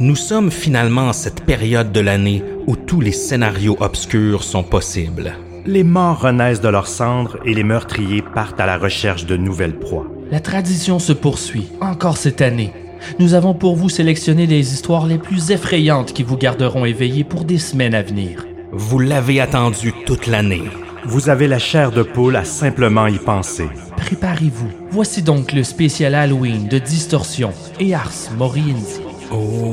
Nous sommes finalement en cette période de l'année où tous les scénarios obscurs sont possibles. Les morts renaissent de leurs cendres et les meurtriers partent à la recherche de nouvelles proies. La tradition se poursuit, encore cette année. Nous avons pour vous sélectionné les histoires les plus effrayantes qui vous garderont éveillés pour des semaines à venir. Vous l'avez attendu toute l'année. Vous avez la chair de poule à simplement y penser. Préparez-vous. Voici donc le spécial Halloween de Distorsion et Ars Moriendi. Oh.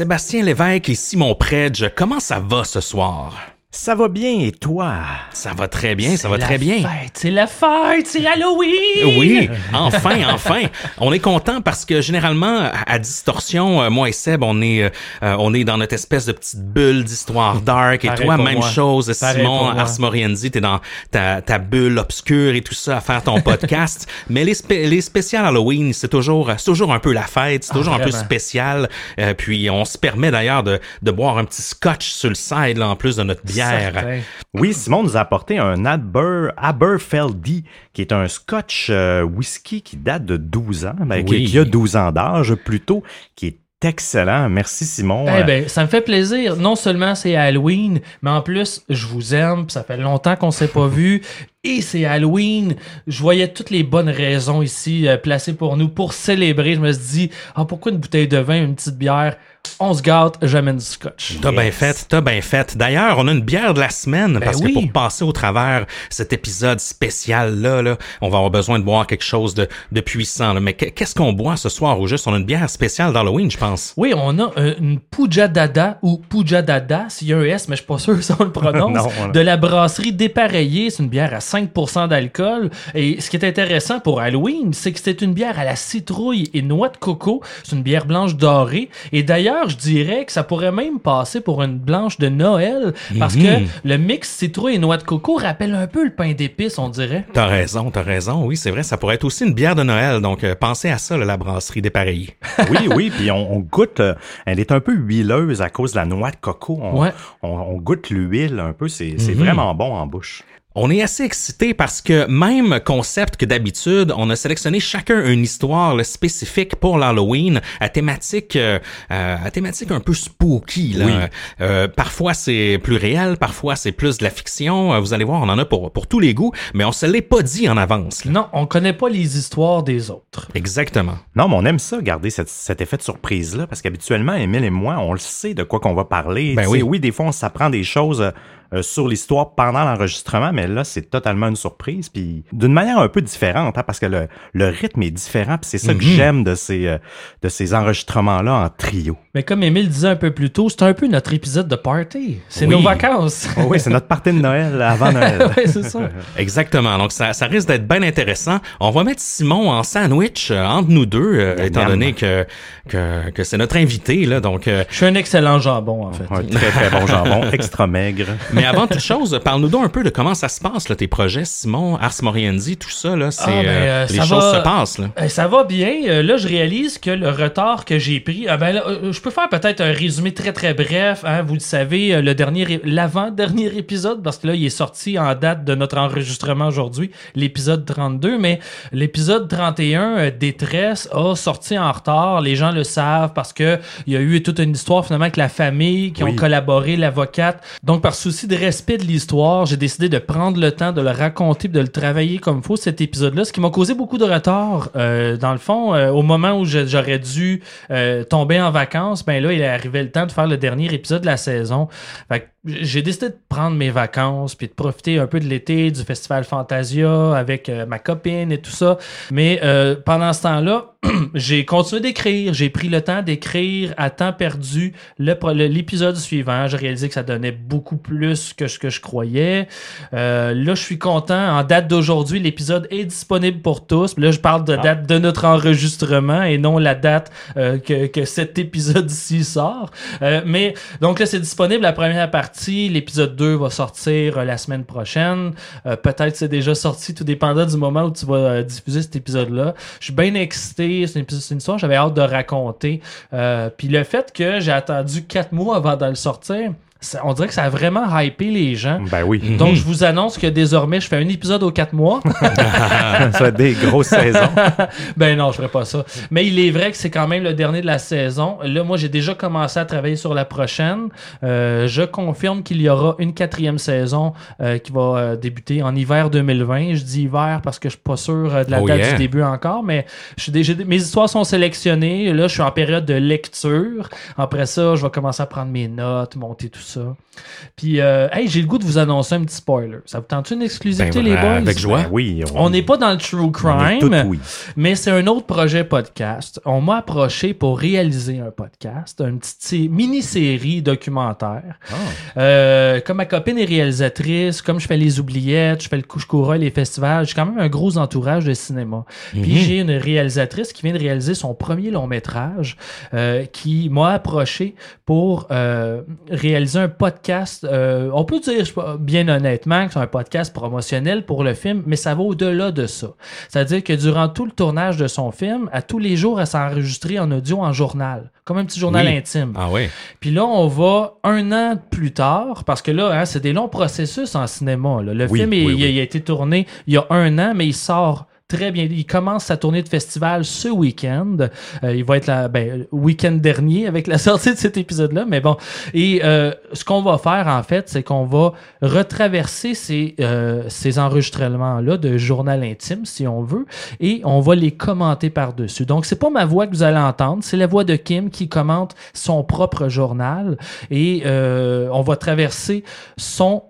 Sébastien Lévesque et Simon Predge, comment ça va ce soir? Ça va bien et toi? Ça va très bien, ça va C'est très la bien. fête, c'est la fête, c'est Halloween! Oui, enfin, enfin. On est content parce que généralement, à- Distorsion, euh, moi et Seb, on est, euh, on est dans notre espèce de petite bulle d'histoire dark. Et Pareil toi, même moi. chose, Pareil Simon. Ars Moriendi, t'es dans ta, ta bulle obscure et tout ça à faire ton podcast. Mais les, spé- les spéciales Halloween, c'est toujours, c'est toujours un peu la fête, c'est toujours un peu Ah, spécial. Euh, puis on se permet d'ailleurs de, de boire un petit scotch sur le side, là, en plus de notre bière. Certain. Oui, Simon nous a apporté un Aber, Aberfeldy, qui est un scotch euh, whisky qui date de 12 ans, ben, qui- Oui. qui, a 12 ans d'âge plutôt, qui est excellent. Merci Simon. Eh ben, ça me fait plaisir. Non seulement c'est Halloween, mais en plus, je vous aime. Ça fait longtemps qu'on s'est pas vu. Et c'est Halloween. Je voyais toutes les bonnes raisons ici euh, placées pour nous pour célébrer. Je me suis dit, ah, pourquoi une bouteille de vin, une petite bière? On se gâte, j'amène du scotch. T'as bien fait, t'as bien fait. D'ailleurs, on a une bière de la semaine parce Ben oui. que pour passer au travers cet épisode spécial là, là, on va avoir besoin de boire quelque chose de, de puissant. là. Mais qu- qu'est-ce qu'on boit ce soir au juste? On a une bière spéciale d'Halloween, je pense. Oui, on a euh, une Pujadada ou Pujadada, s'il y a un S, mais je suis pas sûr si on le prononce, Non, on- de la brasserie Dépareillée. C'est une bière à 5% d'alcool. Et ce qui est intéressant pour Halloween, c'est que c'est une bière à la citrouille et noix de coco. C'est une bière blanche dorée. Et d'ailleurs, je dirais que ça pourrait même passer pour une blanche de Noël parce Mhm. que le mix citrouille et noix de coco rappelle un peu le pain d'épices, on dirait. T'as raison, t'as raison. Oui, c'est vrai, ça pourrait être aussi une bière de Noël. Donc, euh, pensez à ça, là, la brasserie dépareillée. oui, oui, puis on, on goûte, euh, elle est un peu huileuse à cause de la noix de coco. On, Ouais. on, on goûte l'huile un peu, c'est c'est Mhm. vraiment bon en bouche. On est assez excité parce que même concept que d'habitude, on a sélectionné chacun une histoire là, spécifique pour l'Halloween à thématique euh, euh, à thématique un peu spooky. Là. Oui. Euh, parfois c'est plus réel, parfois c'est plus de la fiction. Euh, Vous allez voir, on en a pour pour tous les goûts, mais on se l'est pas dit en avance. là. Non, on connaît pas les histoires des autres. Exactement. Non, mais on aime ça, garder cette- cet effet de surprise-là, parce qu'habituellement, Émile et moi, on le sait de quoi qu'on va parler. Ben oui. oui, des fois, on s'apprend des choses euh, sur l'histoire pendant l'enregistrement, mais là, c'est totalement une surprise, puis d'une manière un peu différente, hein, parce que le, le rythme est différent, puis c'est ça que Mhm. j'aime de ces, euh, de ces enregistrements-là en trio. Mais comme Émile disait un peu plus tôt, c'est un peu notre épisode de party. C'est Oui. nos vacances. Oh oui, c'est notre partie de Noël avant Noël. ouais, c'est ça. Exactement. Donc ça, ça risque d'être bien intéressant. On va mettre Simon en sandwich euh, entre nous deux, euh, étant donné que que, que c'est notre invité là. Donc euh, Je suis un excellent jambon, en fait. Un très, très bon jambon, extra maigre. Mais avant toute chose, parle-nous donc un peu de comment ça se passe, là, tes projets, Simon, Ars Moriendi, tout ça, là, c'est, Ah, ben, euh, euh, les ça choses va- se passent, là. Euh, ça va bien. Euh, là, je réalise que le retard que j'ai pris. ah, ben là, je peux faire peut-être un résumé très très bref. hein. Vous le savez, le dernier, l'avant-dernier épisode, parce que là, il est sorti en date de notre enregistrement aujourd'hui, l'épisode 32. Mais l'épisode 31, euh, Détresse, a sorti en retard. Les gens le savent parce que il y a eu toute une histoire finalement avec la famille qui Oui. ont collaboré, l'avocate. Donc, par souci de respect de l'histoire, j'ai décidé de prendre le temps de le raconter, de le travailler comme il faut cet épisode-là, ce qui m'a causé beaucoup de retard. Euh, dans le fond, euh, au moment où j'aurais dû euh, tomber en vacances, ben là, il est arrivé le temps de faire le dernier épisode de la saison. J'ai décidé de prendre mes vacances, puis de profiter un peu de l'été, du festival Fantasia avec euh, ma copine et tout ça. Mais euh, pendant ce temps-là, j'ai continué d'écrire. J'ai pris le temps d'écrire à temps perdu l'épisode suivant. J'ai réalisé que ça donnait beaucoup plus que ce que je croyais. Euh, là, je suis content. En date d'aujourd'hui, l'épisode est disponible pour tous. Là, je parle de date de notre enregistrement et non la date euh, que, que cet épisode-ci sort. Euh, mais donc là, c'est disponible la première partie. L'épisode 2 va sortir euh, la semaine prochaine. Euh, Peut-être c'est déjà sorti, tout dépendant du moment où tu vas euh, diffuser cet épisode-là. Je suis bien excité. C'est une, histoire j'avais hâte de raconter. Puis le fait que j'ai attendu quatre mois avant de le sortir, ça- on dirait que ça a vraiment hypé les gens. Ben oui. Donc, je vous annonce que désormais, je fais un épisode aux quatre mois. ça va être des grosses saisons. ben non, je ferai pas ça. Mais il est vrai que c'est quand même le dernier de la saison. Là, moi, j'ai déjà commencé à travailler sur la prochaine. Euh, je confirme qu'il y aura une quatrième saison euh, qui va euh, débuter en hiver 2020. Je dis hiver parce que je suis pas sûr de la Oh date yeah. du début encore, mais je suis déjà, mes histoires sont sélectionnées. Là, je suis en période de lecture. Après ça, je vais commencer à prendre mes notes, monter tout ça. Puis, euh, hey, j'ai le goût de vous annoncer un petit spoiler. Ça vous tente une exclusivité, Ben, les boys? avec joie. Ben oui. On n'est pas dans le true on est crime. tout oui. Mais c'est un autre projet podcast. On m'a approché pour réaliser un podcast, une petite sé- mini-série documentaire. Euh, comme ma copine est réalisatrice, comme je fais les oubliettes, je fais le couche-coureuil, les festivals, j'ai quand même un gros entourage de cinéma. Puis j'ai une réalisatrice qui vient de réaliser son premier long métrage, euh, qui m'a approché pour euh, réaliser un podcast. euh, on peut dire, bien honnêtement, que c'est un podcast promotionnel pour le film, mais ça va au-delà de ça. C'est-à-dire que durant tout le tournage de son film, à tous les jours, elle s'est enregistrée en audio en journal, comme un petit journal Oui. intime. Ah oui. Puis là, on va un an plus tard, parce que là, hein, c'est des longs processus en cinéma. là. Le Oui, film, oui, il a été tourné il y a un an, mais il sort très bien. Il commence sa tournée de festival ce week-end. Euh, il va être là, ben, week-end dernier avec la sortie de cet épisode-là. Mais bon, et euh, ce qu'on va faire en fait, c'est qu'on va retraverser ces, euh, ces enregistrements-là de journal intime, si on veut, et on va les commenter par-dessus. Donc, c'est pas ma voix que vous allez entendre, c'est la voix de Kim qui commente son propre journal et on va traverser son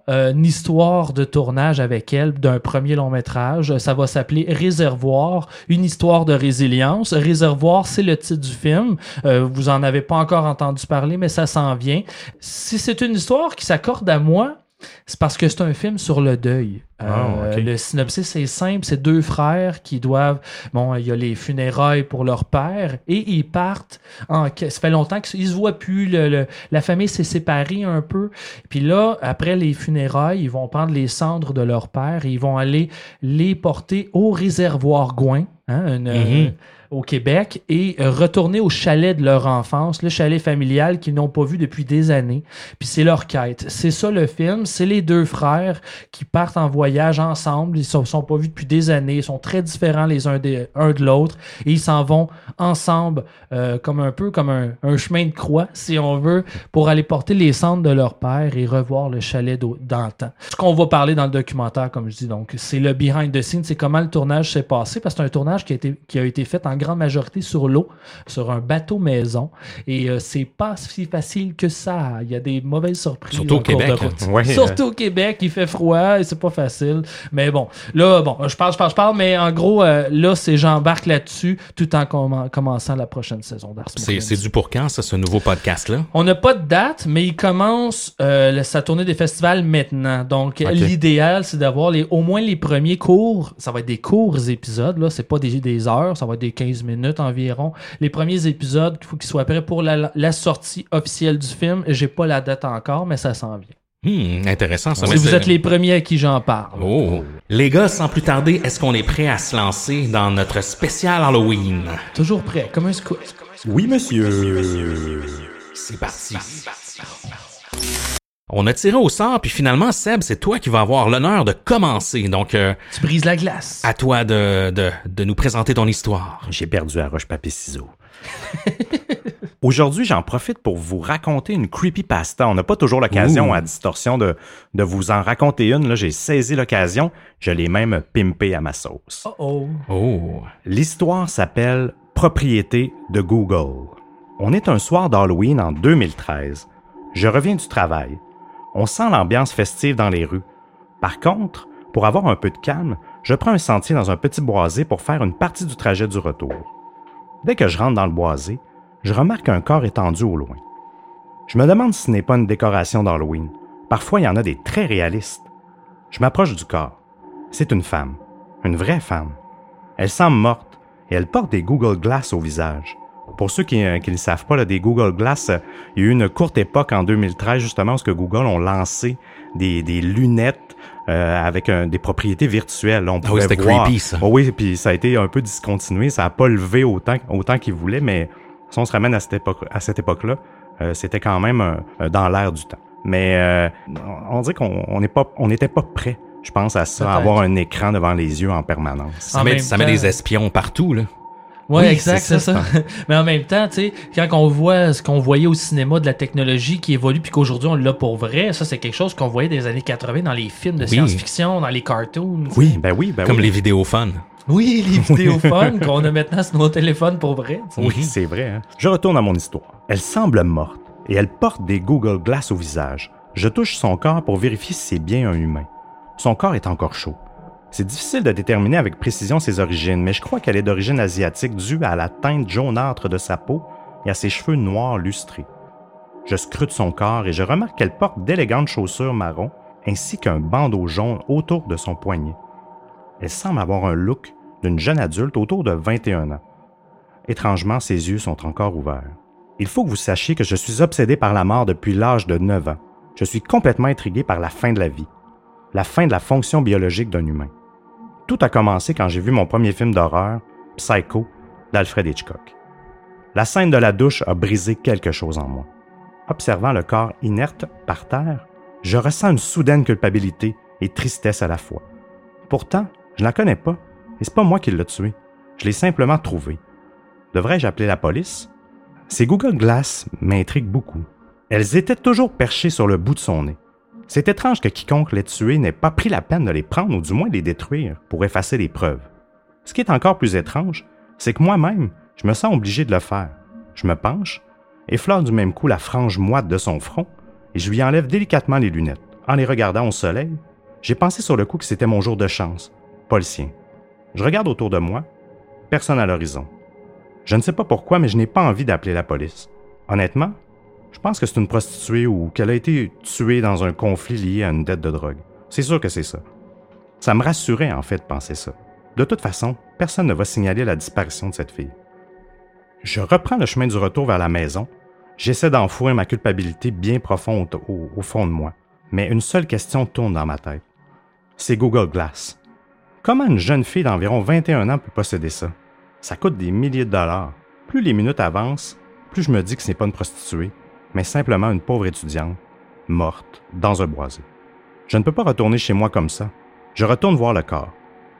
histoire de tournage avec elle d'un premier long métrage. Ça va s'appeler Réservoir, une histoire de résilience. Réservoir, c'est le titre du film. Euh, vous en avez pas encore entendu parler, mais ça s'en vient. Si c'est une histoire qui s'accorde à moi, c'est parce que c'est un film sur le deuil. Euh, Ah, ok. Le synopsis est simple, c'est deux frères qui doivent, bon, il y a les funérailles pour leur père et ils partent. En, ça fait longtemps qu'ils se voient plus, le- le- la famille s'est séparée un peu. Puis là, après les funérailles, ils vont prendre les cendres de leur père et ils vont aller les porter au réservoir Gouin, hein, une, euh, au Québec, et euh, retourner au chalet de leur enfance, le chalet familial qu'ils n'ont pas vu depuis des années. Puis c'est leur quête. C'est ça le film. C'est les deux frères qui partent en voyage ensemble. Ils ne sont, sont pas vus depuis des années. Ils sont très différents les uns, des, un de l'autre. Et ils s'en vont ensemble euh, comme un peu comme un, un chemin de croix, si on veut, pour aller porter les cendres de leur père et revoir le chalet d'antan. Ce qu'on va parler dans le documentaire, comme je dis, donc, c'est le behind the scenes, c'est comment le tournage s'est passé, parce que c'est un tournage qui a été, qui a été fait en grande majorité sur l'eau, sur un bateau maison, et euh, c'est pas si facile que ça. Il y a des mauvaises surprises. Surtout au Québec. Ouais, Surtout au Québec, il fait froid et c'est pas facile. Mais bon, là, bon, je parle, je parle, je parle, mais en gros, euh, là, c'est j'embarque là-dessus tout en commen- commençant la prochaine saison d'Ars C'est du pour quand, ça, ce nouveau podcast-là? On n'a pas de date, mais il commence euh, sa tournée des festivals maintenant. Donc, l'idéal, c'est d'avoir les, au moins les premiers cours. Ça va être des courts épisodes, là. C'est pas des, des heures, ça va être des 15 minutes environ. Les premiers épisodes, il faut qu'ils soient prêts pour la, la sortie officielle du film. J'ai pas la date encore, mais ça s'en vient. Hmm, intéressant, ça. Si vous êtes les premiers à qui j'en parle. Oh. Les gars, sans plus tarder, est-ce qu'on est prêt à se lancer dans notre spécial Halloween? Toujours prêt, comme un scout. Oui, monsieur. C'est parti. On a tiré au sort, puis finalement, Seb, c'est toi qui vas avoir l'honneur de commencer. Donc, euh, Tu brises la glace. à toi de, de, de nous présenter ton histoire. J'ai perdu à roche-papier-ciseaux. Aujourd'hui, j'en profite pour vous raconter une creepypasta. On n'a pas toujours l'occasion à distorsion de, de vous en raconter une. Là, j'ai saisi l'occasion. Je l'ai même pimpé à ma sauce. Oh oh. Oh. L'histoire s'appelle Propriété de Google. On est un soir d'Halloween en 2013. Je reviens du travail. On sent l'ambiance festive dans les rues. Par contre, pour avoir un peu de calme, je prends un sentier dans un petit boisé pour faire une partie du trajet du retour. Dès que je rentre dans le boisé, je remarque un corps étendu au loin. Je me demande si ce n'est pas une décoration d'Halloween. Parfois, il y en a des très réalistes. Je m'approche du corps. C'est une femme. Une vraie femme. Elle semble morte et elle porte des Google Glass au visage. Pour ceux qui, euh, qui ne savent pas, là, des Google Glass, euh, il y a eu une courte époque en 2013 justement où que Google ont lancé des, des lunettes euh, avec un- des propriétés virtuelles. On Ah oui, pouvait c'était voir- creepy, ça. Oh oui, puis ça a été un peu discontinué. Ça n'a pas levé autant, autant qu'ils voulaient, mais si on se ramène à cette époque, à cette époque-là, euh, c'était quand même euh, dans l'air du temps. Mais euh, on dirait qu'on n'est pas, on n'était pas prêt, je pense, à ça, avoir un écran devant les yeux en permanence. Ça En met, ça met des espions partout, là. Ouais, Oui, exact, c'est ça, ça. Mais en même temps, tu sais, quand on voit ce qu'on voyait au cinéma de la technologie qui évolue puis qu'aujourd'hui on l'a pour vrai, ça c'est quelque chose qu'on voyait des années 80 dans les films de Oui. science-fiction, dans les cartoons. Oui, ben oui, ben Comme oui. les vidéophones. Oui, les vidéophones qu'on a maintenant sur nos téléphones pour vrai. Oui, c'est vrai. hein. Je retourne à mon histoire. Elle semble morte et elle porte des Google Glass au visage. Je touche son corps pour vérifier si c'est bien un humain. Son corps est encore chaud. C'est difficile de déterminer avec précision ses origines, mais je crois qu'elle est d'origine asiatique due à la teinte jaunâtre de sa peau et à ses cheveux noirs lustrés. Je scrute son corps et je remarque qu'elle porte d'élégantes chaussures marron ainsi qu'un bandeau jaune autour de son poignet. Elle semble avoir un look d'une jeune adulte autour de 21 ans. Étrangement, ses yeux sont encore ouverts. Il faut que vous sachiez que je suis obsédé par la mort depuis l'âge de 9 ans. Je suis complètement intrigué par la fin de la vie, la fin de la fonction biologique d'un humain. Tout a commencé quand j'ai vu mon premier film d'horreur, Psycho, d'Alfred Hitchcock. La scène de la douche a brisé quelque chose en moi. Observant le corps inerte par terre, je ressens une soudaine culpabilité et tristesse à la fois. Pourtant, je ne la connais pas, et c'est pas moi qui l'ai tué. Je l'ai simplement trouvé. Devrais-je appeler la police? Ces Google Glass m'intriguent beaucoup. Elles étaient toujours perchées sur le bout de son nez. C'est étrange que quiconque l'ait tué n'ait pas pris la peine de les prendre ou du moins les détruire pour effacer les preuves. Ce qui est encore plus étrange, c'est que moi-même, je me sens obligé de le faire. Je me penche, effleure du même coup la frange moite de son front et je lui enlève délicatement les lunettes. En les regardant au soleil, j'ai pensé sur le coup que c'était mon jour de chance, pas le sien. Je regarde autour de moi, personne à l'horizon. Je ne sais pas pourquoi, mais je n'ai pas envie d'appeler la police. Honnêtement, je pense que c'est une prostituée ou qu'elle a été tuée dans un conflit lié à une dette de drogue. C'est sûr que c'est ça. Ça me rassurait en fait de penser ça. De toute façon, personne ne va signaler la disparition de cette fille. Je reprends le chemin du retour vers la maison. J'essaie d'enfouir ma culpabilité bien profonde au, fond de moi. Mais une seule question tourne dans ma tête. C'est Google Glass. Comment une jeune fille d'environ 21 ans peut posséder ça? Ça coûte des milliers de dollars. Plus les minutes avancent, plus je me dis que ce n'est pas une prostituée, mais simplement une pauvre étudiante, morte, dans un boisé. Je ne peux pas retourner chez moi comme ça. Je retourne voir le corps.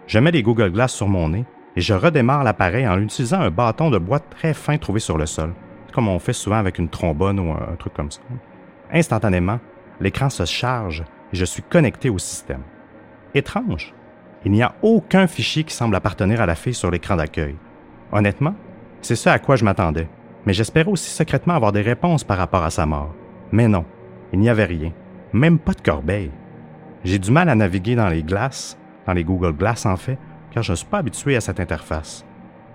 Je mets les Google Glass sur mon nez et je redémarre l'appareil en utilisant un bâton de bois très fin trouvé sur le sol, comme on fait souvent avec une trombone ou un, un truc comme ça. Instantanément, l'écran se charge et je suis connecté au système. Étrange. Il n'y a aucun fichier qui semble appartenir à la fille sur l'écran d'accueil. Honnêtement, c'est ce à quoi je m'attendais, mais j'espérais aussi secrètement avoir des réponses par rapport à sa mort. Mais non, il n'y avait rien, même pas de corbeille. J'ai du mal à naviguer dans les glaces, dans les Google Glass en fait, car je ne suis pas habitué à cette interface.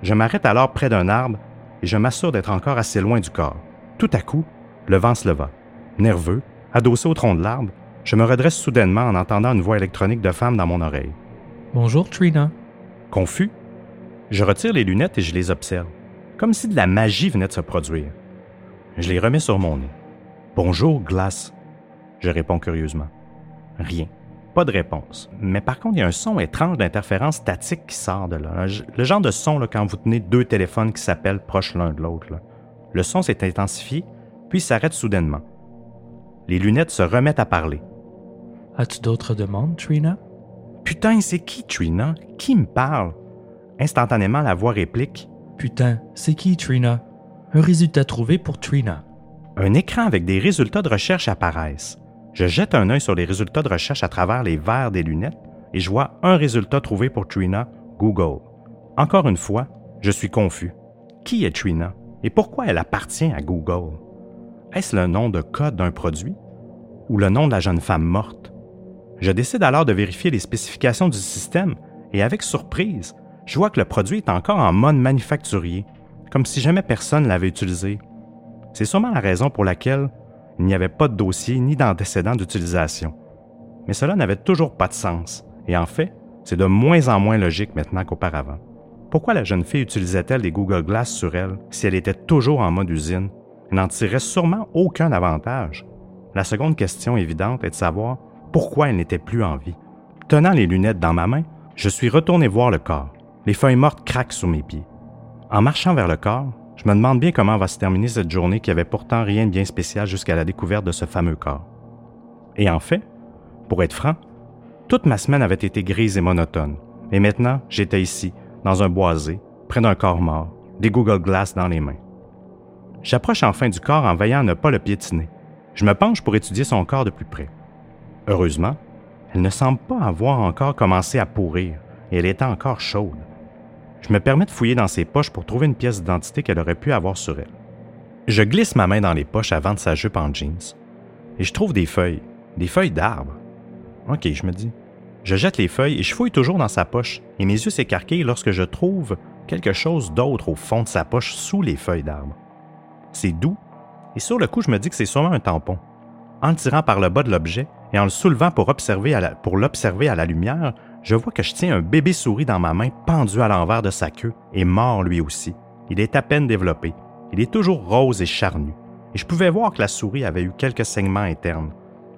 Je m'arrête alors près d'un arbre et je m'assure d'être encore assez loin du corps. Tout à coup, le vent se leva. Nerveux, adossé au tronc de l'arbre, je me redresse soudainement en entendant une voix électronique de femme dans mon oreille. Bonjour Trina. Confus, je retire les lunettes et je les observe, comme si de la magie venait de se produire. Je les remets sur mon nez. Bonjour, Glace. Je réponds curieusement. Rien. Pas de réponse. Mais par contre, il y a un son étrange d'interférence statique qui sort de là. Le genre de son là, quand vous tenez deux téléphones qui s'appellent proches l'un de l'autre. Le son s'est intensifié, puis s'arrête soudainement. Les lunettes se remettent à parler. As-tu d'autres demandes, Trina? Putain, c'est qui, Trina? Qui me parle? Instantanément, la voix réplique. Putain, c'est qui Trina? Un résultat trouvé pour Trina. Un écran avec des résultats de recherche apparaissent. Je jette un œil sur les résultats de recherche à travers les verres des lunettes et je vois un résultat trouvé pour Trina, Google. Encore une fois, je suis confus. Qui est Trina et pourquoi elle appartient à Google? Est-ce le nom de code d'un produit ou le nom de la jeune femme morte? Je décide alors de vérifier les spécifications du système et avec surprise, je vois que le produit est encore en mode manufacturier, comme si jamais personne l'avait utilisé. C'est sûrement la raison pour laquelle il n'y avait pas de dossier ni d'antécédent d'utilisation. Mais cela n'avait toujours pas de sens, et en fait, c'est de moins en moins logique maintenant qu'auparavant. Pourquoi la jeune fille utilisait-elle des Google Glass sur elle si elle était toujours en mode usine? Et n'en tirait sûrement aucun avantage? La seconde question évidente est de savoir pourquoi elle n'était plus en vie. Tenant les lunettes dans ma main, je suis retourné voir le corps. Les feuilles mortes craquent sous mes pieds. En marchant vers le corps, je me demande bien comment va se terminer cette journée qui avait pourtant rien de bien spécial jusqu'à la découverte de ce fameux corps. Et en fait, pour être franc, toute ma semaine avait été grise et monotone. Et maintenant, j'étais ici, dans un boisé, près d'un corps mort, des Google Glass dans les mains. J'approche enfin du corps en veillant à ne pas le piétiner. Je me penche pour étudier son corps de plus près. Heureusement, elle ne semble pas avoir encore commencé à pourrir et elle était encore chaude. Je me permets de fouiller dans ses poches pour trouver une pièce d'identité qu'elle aurait pu avoir sur elle. Je glisse ma main dans les poches avant de sa jupe en jeans et je trouve des feuilles, des feuilles d'arbre. Ok, je me dis. Je jette les feuilles et je fouille toujours dans sa poche et mes yeux s'écarquillent lorsque je trouve quelque chose d'autre au fond de sa poche sous les feuilles d'arbre. C'est doux et sur le coup, je me dis que c'est sûrement un tampon. En tirant par le bas de l'objet et en le soulevant pour l'observer à la lumière, je vois que je tiens un bébé souris dans ma main pendu à l'envers de sa queue et mort lui aussi. Il est à peine développé. Il est toujours rose et charnu. Et je pouvais voir que la souris avait eu quelques saignements internes,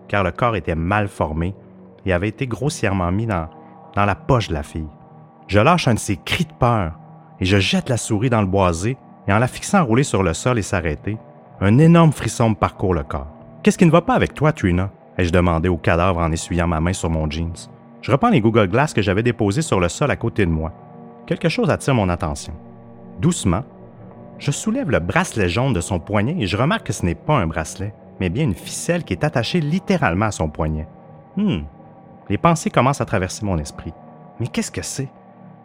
car le corps était mal formé et avait été grossièrement mis dans, la poche de la fille. Je lâche un de ces cris de peur et je jette la souris dans le boisé et en la fixant rouler sur le sol et s'arrêter, un énorme frisson me parcourt le corps. Qu'est-ce qui ne va pas avec toi, Trina? ai-je demandé au cadavre en essuyant ma main sur mon jeans. Je reprends les Google Glass que j'avais déposés sur le sol à côté de moi. Quelque chose attire mon attention. Doucement, je soulève le bracelet jaune de son poignet et je remarque que ce n'est pas un bracelet, mais bien une ficelle qui est attachée littéralement à son poignet. Hmm. Les pensées commencent à traverser mon esprit. Mais qu'est-ce que c'est?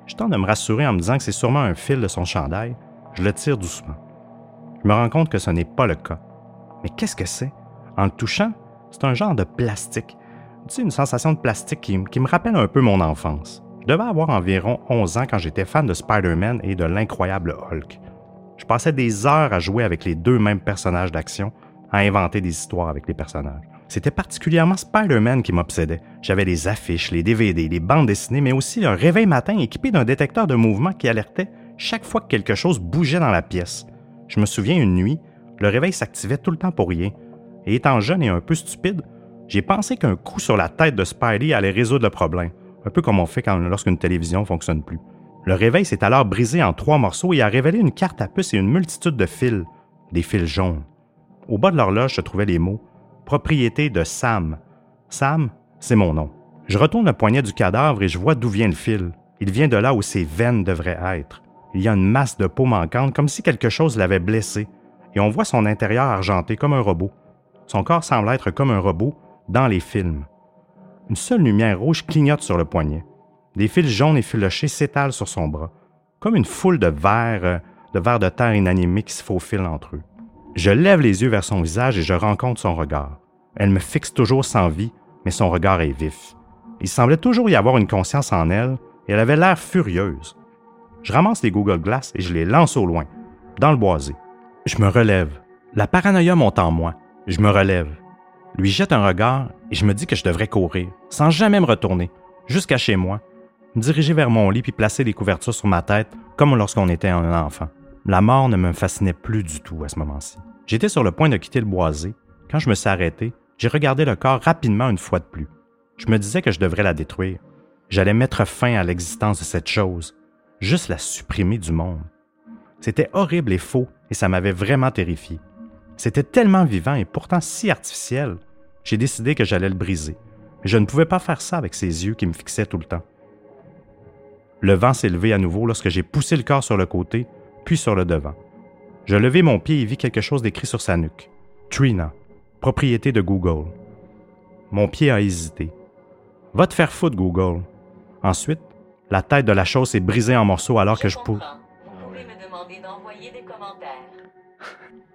Je tente de me rassurer en me disant que c'est sûrement un fil de son chandail. Je le tire doucement. Je me rends compte que ce n'est pas le cas. Mais qu'est-ce que c'est? En le touchant, c'est un genre de plastique. Une sensation de plastique qui, me rappelle un peu mon enfance. Je devais avoir environ 11 ans quand j'étais fan de Spider-Man et de l'incroyable Hulk. Je passais des heures à jouer avec les deux mêmes personnages d'action, à inventer des histoires avec les personnages. C'était particulièrement Spider-Man qui m'obsédait. J'avais les affiches, les DVD, les bandes dessinées, mais aussi un réveil matin équipé d'un détecteur de mouvement qui alertait chaque fois que quelque chose bougeait dans la pièce. Je me souviens une nuit, le réveil s'activait tout le temps pour rien. Et étant jeune et un peu stupide, j'ai pensé qu'un coup sur la tête de Spidey allait résoudre le problème, un peu comme on fait lorsqu'une télévision ne fonctionne plus. Le réveil s'est alors brisé en trois morceaux et a révélé une carte à puce et une multitude de fils, des fils jaunes. Au bas de l'horloge se trouvaient les mots Propriété de Sam. Sam, c'est mon nom. Je retourne le poignet du cadavre et je vois d'où vient le fil. Il vient de là où ses veines devraient être. Il y a une masse de peau manquante comme si quelque chose l'avait blessé, et on voit son intérieur argenté comme un robot. Son corps semble être comme un robot dans les films. Une seule lumière rouge clignote sur le poignet. Des fils jaunes et filochés s'étalent sur son bras, comme une foule de vers, euh, de vers de terre inanimés qui se faufilent entre eux. Je lève les yeux vers son visage et je rencontre son regard. Elle me fixe toujours sans vie, mais son regard est vif. Il semblait toujours y avoir une conscience en elle, et elle avait l'air furieuse. Je ramasse les Google Glass et je les lance au loin, dans le boisé. Je me relève. La paranoïa monte en moi. Je me relève. Lui jette un regard et je me dis que je devrais courir, sans jamais me retourner, jusqu'à chez moi, me diriger vers mon lit puis placer les couvertures sur ma tête comme lorsqu'on était un enfant. La mort ne me fascinait plus du tout à ce moment-ci. J'étais sur le point de quitter le boisé. Quand je me suis arrêté, j'ai regardé le corps rapidement une fois de plus. Je me disais que je devrais la détruire. J'allais mettre fin à l'existence de cette chose, juste la supprimer du monde. C'était horrible et faux, et ça m'avait vraiment terrifié. C'était tellement vivant et pourtant si artificiel. J'ai décidé que j'allais le briser. Mais je ne pouvais pas faire ça avec ses yeux qui me fixaient tout le temps. Le vent s'est levé à nouveau lorsque j'ai poussé le corps sur le côté puis sur le devant. Je levai mon pied et vis quelque chose d'écrit sur sa nuque. Trina, propriété de Google. Mon pied a hésité. Va te faire foutre, Google. Ensuite, la tête de la chose s'est brisée en morceaux alors que je pousse.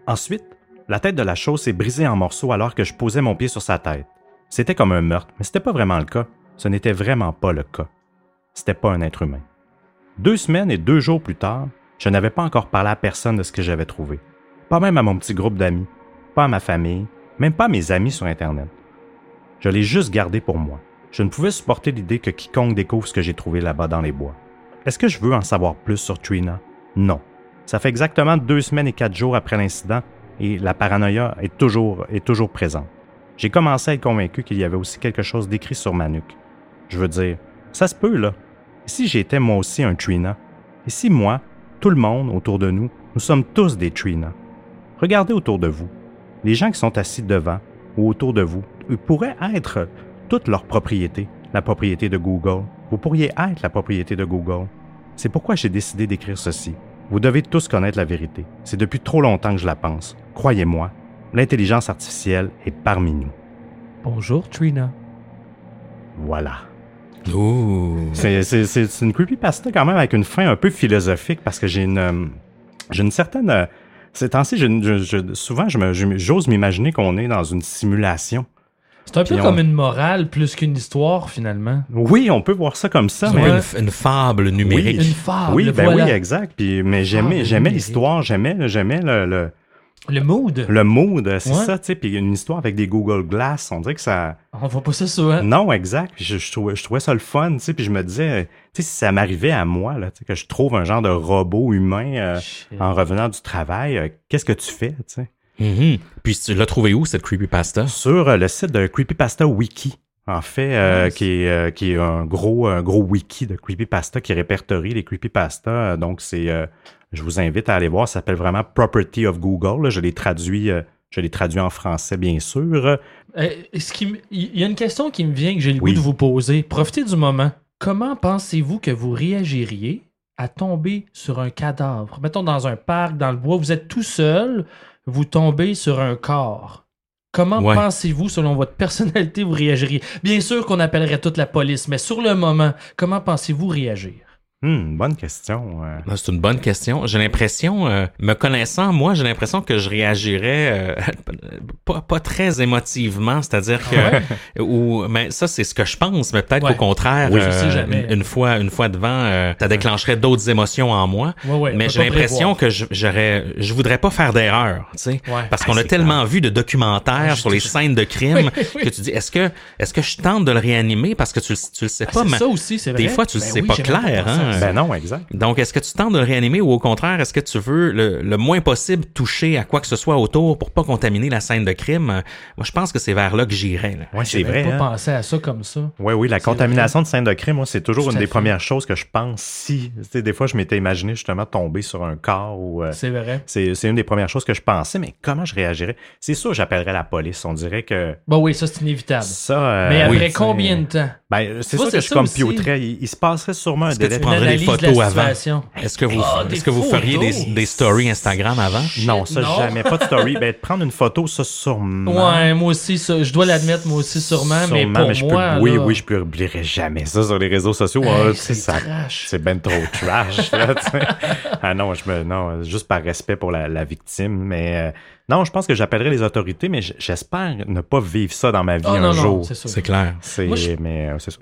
Ensuite, la tête de la chose s'est brisée en morceaux alors que je posais mon pied sur sa tête. C'était comme un meurtre, mais c'était pas vraiment le cas. Ce n'était vraiment pas le cas. C'était pas un être humain. Deux semaines et deux jours plus tard, je n'avais pas encore parlé à personne de ce que j'avais trouvé. Pas même à mon petit groupe d'amis, pas à ma famille, même pas à mes amis sur Internet. Je l'ai juste gardé pour moi. Je ne pouvais supporter l'idée que quiconque découvre ce que j'ai trouvé là-bas dans les bois. Est-ce que je veux en savoir plus sur Trina? Non. Ça fait exactement deux semaines et quatre jours après l'incident et la paranoïa est toujours, est toujours présente. J'ai commencé à être convaincu qu'il y avait aussi quelque chose d'écrit sur ma nuque. Je veux dire, ça se peut, là. Et si j'étais moi aussi un Trina? Et si moi, tout le monde autour de nous, nous sommes tous des Trina? Regardez autour de vous. Les gens qui sont assis devant, ou autour de vous ils pourraient être toute leur propriété, la propriété de Google. Vous pourriez être la propriété de Google. C'est pourquoi j'ai décidé d'écrire ceci. Vous devez tous connaître la vérité. C'est depuis trop longtemps que je la pense. Croyez-moi, l'intelligence artificielle est parmi nous. Bonjour, Trina. Voilà. Ouh. C'est une creepypasta quand même avec une fin un peu philosophique parce que j'ai une, euh, j'ai une certaine. euh, Ces temps-ci, souvent, j'ose m'imaginer qu'on est dans une simulation. C'est un peu on- comme une morale plus qu'une histoire, finalement. Oui, on peut voir ça comme ça, mais une, une fable numérique. Une fable, oui, ben voilà. oui, exact. Puis, mais j'aimais, j'aimais l'histoire, j'aimais, j'aimais le, le, Le mood. le mood, c'est Ouais. ça, tu sais. Puis une histoire avec des Google Glass, on dirait que ça. On voit pas ça souvent. Non, exact. Puis Je, je, trouvais, je trouvais ça le fun, tu sais. Puis je me disais, tu sais, si ça m'arrivait à moi, là, tu sais, que je trouve un genre de robot humain euh, en revenant du travail, euh, qu'est-ce que tu fais, tu sais? Mhm. Puis tu l'as trouvé où, cette creepypasta? Sur euh, le site de Creepypasta Wiki. En fait, euh, Nice. qui, est, euh, qui est un gros, un gros wiki de creepypasta qui répertorie les creepypasta. Donc, c'est, euh, je vous invite à aller voir. Ça s'appelle vraiment Property of Google. là. Je l'ai traduit, euh, je l'ai traduit en français, bien sûr. Euh, ce qui me- Il y a une question qui me vient que j'ai le Oui. goût de vous poser. Profitez du moment. Comment pensez-vous que vous réagiriez à tomber sur un cadavre? Mettons dans un parc, dans le bois, vous êtes tout seul, vous tombez sur un corps. Comment Ouais. pensez-vous, selon votre personnalité, vous réagiriez? Bien sûr qu'on appellerait toute la police, mais sur le moment, comment pensez-vous réagir? Hmm, bonne question. euh. Ah, C'est une bonne question. J'ai l'impression, euh, me connaissant, moi, j'ai l'impression que je réagirais euh, pas, pas très émotivement, c'est-à-dire que, ou, mais ça, c'est ce que je pense, mais peut-être Ouais. qu'au contraire, Oui, euh, jamais. une, fois, une fois devant, euh, ça déclencherait d'autres émotions en moi. Ouais, mais j'ai l'impression que je- j'aurais, je voudrais pas faire d'erreur, tu sais, Ouais. parce Ah, qu'on a tellement vu de documentaires Ah, sur les scènes de crime Oui, oui. que tu dis, est-ce que, est-ce que je tente de le réanimer parce que tu, le- tu le sais Ah, pas, mais ça aussi, c'est vrai. des fois, tu le Ben sais oui, pas clair, hein. Ben non, exact. Donc, est-ce que tu tentes de le réanimer ou au contraire, est-ce que tu veux le, le moins possible toucher à quoi que ce soit autour pour pas contaminer la scène de crime? Moi, je pense que c'est vers là que j'irais. Ouais, c'est vrai. pas hein. pensé à ça comme ça. Oui, oui, la contamination de scène de crime, moi, c'est toujours Tout une des fait. premières choses que je pense si, tu sais, des fois, je m'étais imaginé justement tomber sur un corps ou... euh, C'est vrai. c'est c'est une des premières choses que je pensais, mais comment je réagirais? C'est sûr, j'appellerais la police. On dirait que Bon, oui, ça, c'est inévitable. ça... euh, Mais après oui, combien de temps? Ben, c'est sûr que c'est je aussi. computerais. Il, il se passerait sûrement un délai. Des photos avant? situation. Est-ce que vous, Ah, est-ce que vous feriez des, des stories Instagram avant? Non, ça, Non. jamais. Pas de story. ben, de prendre une photo, ça, sûrement. Ouais, moi aussi, ça, je dois l'admettre, moi aussi, sûrement, mais Sûrement, pour je moi, peux, oui, là, oui, je publierai jamais ça sur les réseaux sociaux. hey, Ah, c'est ça- trash. C'est ben trop trash. là, ah non, je me, non, juste par respect pour la, la victime. Mais euh, non, je pense que j'appellerai les autorités, mais j'espère ne pas vivre ça dans ma vie Ah un non, non, jour. c'est sûr. C'est clair. C'est, Moi, je- mais euh, c'est ça.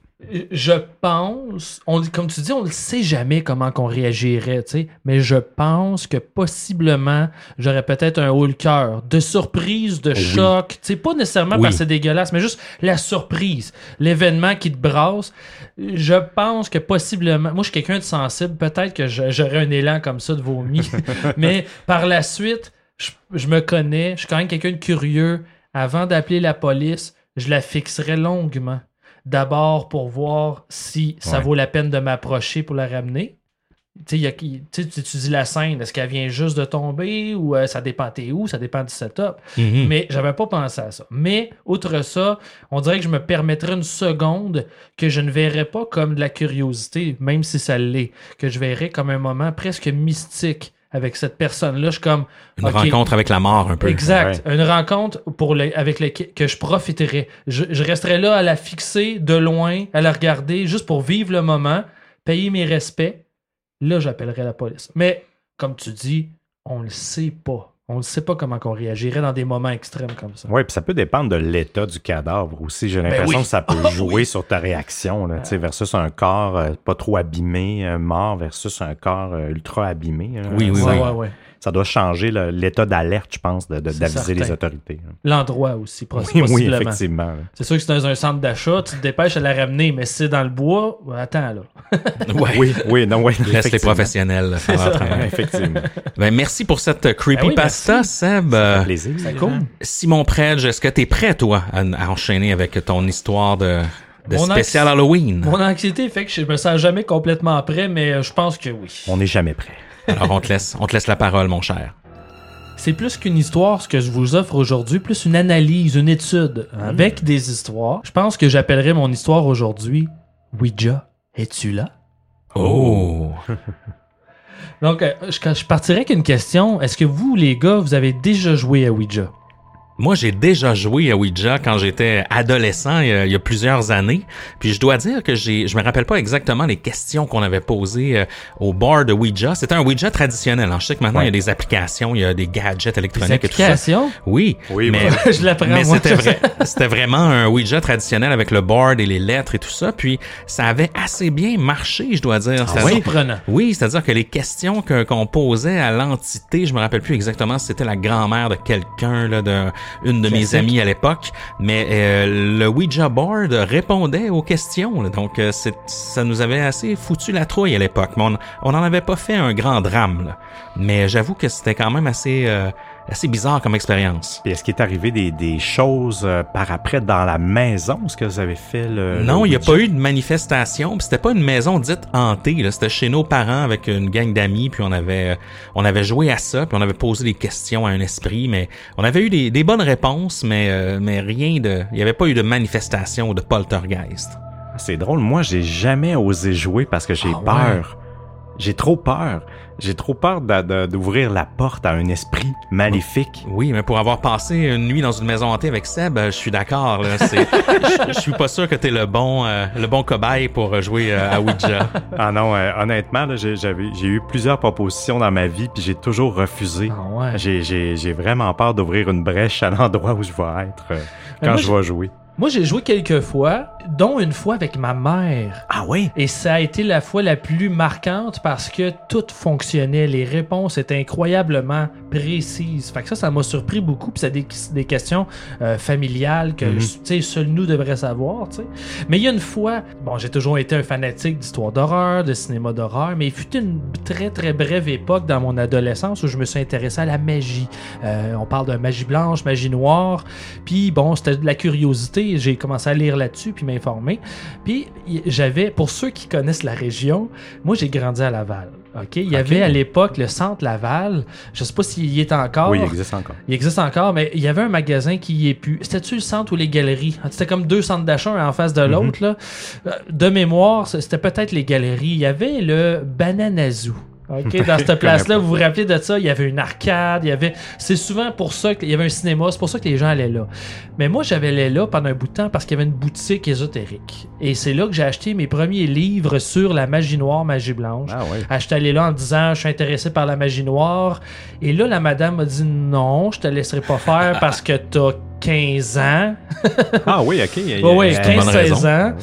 Je pense, on, comme tu dis, on ne sait jamais comment qu'on réagirait, tu sais, mais je pense que possiblement, j'aurais peut-être un haut le cœur de surprise, de choc, tu sais, pas nécessairement Oui. parce que c'est dégueulasse, mais juste la surprise, l'événement qui te brasse. Je pense que possiblement, moi je suis quelqu'un de sensible, peut-être que j'aurais un élan comme ça de vomi, mais par la suite, je, je me connais, je suis quand même quelqu'un de curieux. Avant d'appeler la police, je la fixerais longuement. D'abord pour voir si ça Ouais. vaut la peine de m'approcher pour la ramener. Tu sais, il y a qui- tu tu étudies la scène, est-ce qu'elle vient juste de tomber ou euh, ça dépend t'es où, ça dépend du setup. Mhm. Mais j'avais pas pensé à ça. Mais outre ça, on dirait que je me permettrais une seconde que je ne verrais pas comme de la curiosité, même si ça l'est, que je verrais comme un moment presque mystique avec cette personne-là. Je suis comme Une rencontre avec la mort un peu. Exact. Une rencontre pour le- avec lequel que je profiterais. Je, je resterais là à la fixer de loin, à la regarder, juste pour vivre le moment, payer mes respects. Là, j'appellerais la police. Mais, comme tu dis, on le sait pas. On ne sait pas comment on réagirait dans des moments extrêmes comme ça. Oui, puis ça peut dépendre de l'état du cadavre aussi. J'ai l'impression Ben oui. que ça peut Ah, jouer oui. sur ta réaction, là, tu sais, versus un corps euh, pas trop abîmé, euh, mort, versus un corps euh, ultra abîmé. Oui, oui, ouais, ouais. Ça doit changer l'état d'alerte, je pense, d'aviser les autorités. hein. L'endroit aussi, pos- Oui, oui, possiblement. effectivement. là. c'est sûr que c'est dans un centre d'achat, tu te dépêches à la ramener, mais si c'est dans le bois, attends là. Ouais. Oui, oui, non, oui. Laisse les professionnels faire leur travail. effectivement. Ben, merci pour cette creepypasta, Ben oui, Seb. Ça Euh, fait plaisir. Cool. Simon Predge, est-ce que tu es prêt, toi, à, à enchaîner avec ton histoire de, de Mon spécial Halloween? Mon anxiété fait que je me sens jamais complètement prêt, mais euh, je pense que oui. On n'est jamais prêt. Alors, on te laisse, on te laisse la parole, mon cher. c'est plus qu'une histoire ce que je vous offre aujourd'hui, plus une analyse, une étude avec des histoires. Je pense que j'appellerais mon histoire aujourd'hui Ouija, es-tu là? Oh! Donc, euh, je, je partirais avec une question. Est-ce que vous, les gars, vous avez déjà joué à Ouija? Moi, j'ai déjà joué à Ouija quand j'étais adolescent il y, a, il y a plusieurs années. Puis je dois dire que j'ai, je me rappelle pas exactement les questions qu'on avait posées euh, au bar de Ouija. C'était un Ouija traditionnel. hein. Je sais que maintenant il y a des applications, il y a des gadgets Des électroniques et tout ça. Oui, Oui, mais, moi- je l'apprends, mais moi. c'était vrai, c'était vraiment un Ouija traditionnel avec le board et les lettres et tout ça. Puis ça avait assez bien marché, je dois dire. C'est C'est-à-dire- surprenant. oui, c'est-à-dire que les questions que- qu'on posait à l'entité, je me rappelle plus exactement si c'était la grand-mère de quelqu'un, là, de une de mes amies à l'époque, mais euh, le Ouija board répondait aux questions. là. donc euh, ça nous avait assez foutu la trouille à l'époque. Mais on on n'en avait pas fait un grand drame. là. Mais j'avoue que c'était quand même assez euh, assez bizarre comme expérience. Est-ce qu'il est arrivé des, des choses euh, par après dans la maison? Est-ce que vous avez fait le. Non, il n'y a pas eu de manifestation. C'était pas une maison dite hantée. C'était chez nos parents avec une gang d'amis. Puis on avait, on avait joué à ça. Puis on avait posé des questions à un esprit. Mais on avait eu des, des bonnes réponses, mais, euh, mais rien de. Il n'y avait pas eu de manifestation ou de poltergeist. C'est drôle, moi j'ai jamais osé jouer parce que j'ai Ah ouais? peur. J'ai trop peur. J'ai trop peur d'ouvrir la porte à un esprit maléfique. Oui, mais pour avoir passé une nuit dans une maison hantée avec Seb, euh, je suis d'accord. Je suis pas sûr que t'es le bon, euh, le bon cobaye pour jouer euh, à Ouija. Ah non, euh, honnêtement, j'ai eu plusieurs propositions dans ma vie puis j'ai toujours refusé. Ah ouais. J'ai- vraiment peur d'ouvrir une brèche à l'endroit où je vais être quand moi, je vais jouer. Moi, j'ai joué quelques fois, dont une fois avec ma mère. Ah oui? Et ça a été la fois la plus marquante parce que tout fonctionnait. Les réponses étaient incroyablement précises. Fait que ça, ça m'a surpris beaucoup. Puis c'est des, des questions euh, familiales que, tu sais, seuls nous devraient savoir, tu sais. Mais il y a une fois, bon, j'ai toujours été un fanatique d'histoire d'horreur, de cinéma d'horreur, mais il fut une très, très brève époque dans mon adolescence où je me suis intéressé à la magie. Euh, on parle de magie blanche, magie noire. Puis bon, c'était de la curiosité. J'ai commencé à lire là-dessus puis m'informer. Puis j'avais, pour ceux qui connaissent la région, moi j'ai grandi à Laval. Il y avait à l'époque le centre Laval. Je sais pas s'il y est encore. Oui, il existe encore. Il existe encore, mais il y avait un magasin qui y est plus. C'était-tu le centre ou les galeries? C'était comme deux centres d'achat un en face de l'autre. là. Euh, De mémoire, c'était peut-être les galeries. Il y avait le Bananazoo. OK, dans cette place-là, vous vous rappelez de ça, il y avait une arcade, il y avait c'est souvent pour ça qu'il y avait un cinéma, c'est pour ça que les gens allaient là. Mais moi, j'avais allé là pendant un bout de temps parce qu'il y avait une boutique ésotérique. Et c'est là que j'ai acheté mes premiers livres sur la magie noire, magie blanche. Ah oui. Ah, J'étais allé là en disant je suis intéressé par la magie noire. Et là, la madame m'a dit non, je te laisserai pas faire parce que t'as 15 ans. Ah oui, ok. il y a- Ouais, ouais, bonne 15-16 raison. ans.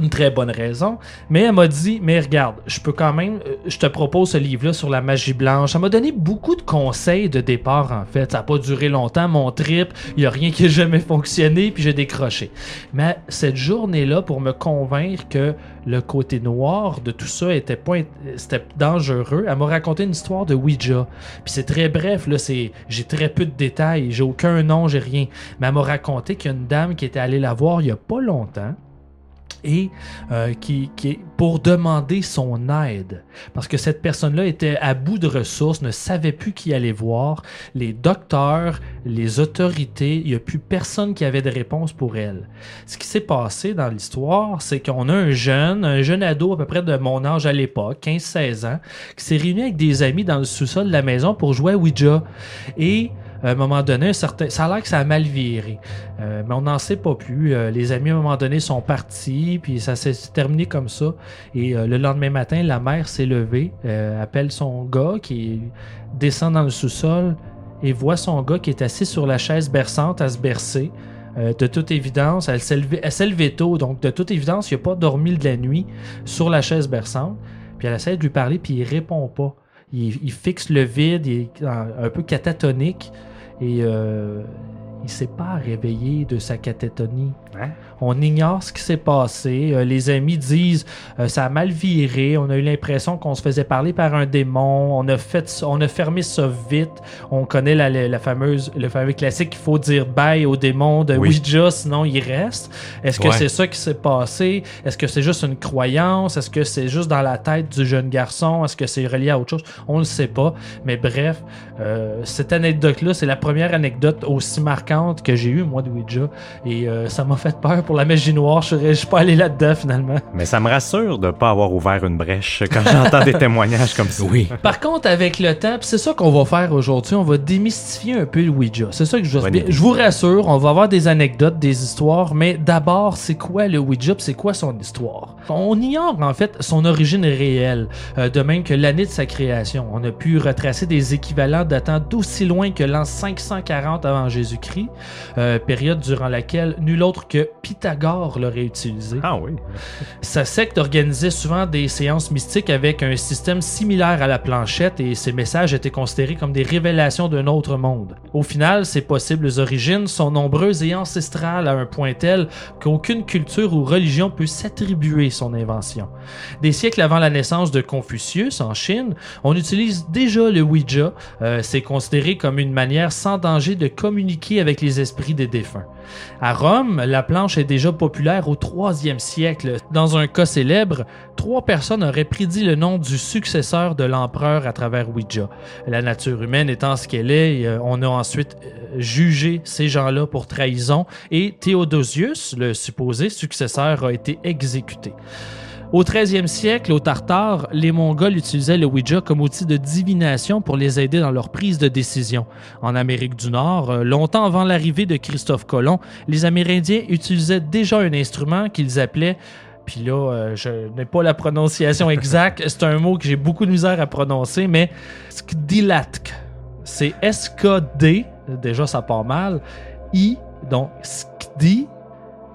Une très bonne raison. Mais elle m'a dit, mais regarde, je peux quand même, euh, je te propose ce livre-là sur la magie blanche. Elle m'a donné beaucoup de conseils de départ, en fait. Ça n'a pas duré longtemps, mon trip. Il n'y a rien qui a jamais fonctionné, puis j'ai décroché. Mais cette journée-là, pour me convaincre que le côté noir de tout ça était pas, c'était dangereux, elle m'a raconté une histoire de Ouija. Puis c'est très bref, là, j'ai très peu de détails, j'ai aucun nom, j'ai rien. Mais elle m'a raconté qu'il y a une dame qui était allée la voir il y a pas longtemps et euh, qui, pour demander son aide parce que cette personne-là était à bout de ressources, ne savait plus qui aller voir, les docteurs, les autorités, il n'y a plus personne qui avait de réponse pour elle. Ce qui s'est passé dans l'histoire, c'est qu'on a un jeune, un jeune ado à peu près de mon âge à l'époque, 15-16 ans, qui s'est réuni avec des amis dans le sous-sol de la maison pour jouer à Ouija. Et à un moment donné, certain... ça a l'air que ça a mal viré. Euh, mais on n'en sait pas plus. Euh, les amis, à un moment donné, sont partis, puis ça s'est terminé comme ça. Et euh, le lendemain matin, la mère s'est levée, appelle son gars qui descend dans le sous-sol et voit son gars qui est assis sur la chaise berçante à se bercer. De toute évidence, elle s'est levée, elle s'est levée tôt, donc de toute évidence, il n'a pas dormi de la nuit sur la chaise berçante. Puis elle essaie de lui parler, puis il répond pas. Il, fixe le vide, il est un, peu catatonique et euh, il s'est pas réveillé de sa catatonie. Hein? On ignore ce qui s'est passé. Euh, les amis disent euh, ça a mal viré. On a eu l'impression qu'on se faisait parler par un démon. On a fait, on a fermé ça vite. On connaît la, la- la fameuse, le fameux classique qu'il faut dire bye au démon de Oui. Ouija, sinon il reste. Est-ce que Ouais. c'est ça qui s'est passé? Est-ce que c'est juste une croyance? Est-ce que c'est juste dans la tête du jeune garçon? Est-ce que c'est relié à autre chose? On ne le sait pas. Mais bref, euh, cette anecdote-là, c'est la première anecdote aussi marquante que j'ai eue moi de Ouija, et euh, ça m'a fait peur pour la magie noire. Je serais, je suis pas allé là-dedans finalement. Mais ça me rassure de ne pas avoir ouvert une brèche quand j'entends des témoignages comme ça. Oui. Par contre, avec le temps, pis c'est ça qu'on va faire aujourd'hui, on va démystifier un peu le Ouija. C'est ça que je veux idée. Je vous rassure, on va avoir des anecdotes, des histoires, mais d'abord, c'est quoi le Ouija, pis c'est quoi son histoire? On ignore en fait son origine réelle, euh, de même que l'année de sa création. On a pu retracer des équivalents datant d'aussi loin que l'an 540 avant Jésus-Christ, euh, période durant laquelle nul autre que Pythagore l'aurait utilisé. Ah oui. Sa secte organisait souvent des séances mystiques avec un système similaire à la planchette et ses messages étaient considérés comme des révélations d'un autre monde. Au final, ses possibles origines sont nombreuses et ancestrales à un point tel qu'aucune culture ou religion peut s'attribuer son invention. Des siècles avant la naissance de Confucius en Chine, on utilise déjà le Ouija. Euh, C'est considéré comme une manière sans danger de communiquer avec les esprits des défunts. À Rome, la planche est déjà populaire au 3e siècle. Dans un cas célèbre, trois personnes auraient prédit le nom du successeur de l'empereur à travers Ouija. La nature humaine étant ce qu'elle est, euh, on a ensuite euh, jugé ces gens-là pour trahison et Théodosius, le supposé successeur, a été exécuté. Au 13e siècle, au Tartare, les Mongols utilisaient le Ouija comme outil de divination pour les aider dans leur prise de décision. En Amérique du Nord, euh, longtemps avant l'arrivée de Christophe Colomb, les Amérindiens utilisaient déjà un instrument qu'ils appelaient puis là, euh, je n'ai pas la prononciation exacte. C'est un mot que j'ai beaucoup de misère à prononcer, mais Skdilatk. C'est S-K-D, déjà ça part mal, I, donc Skdi,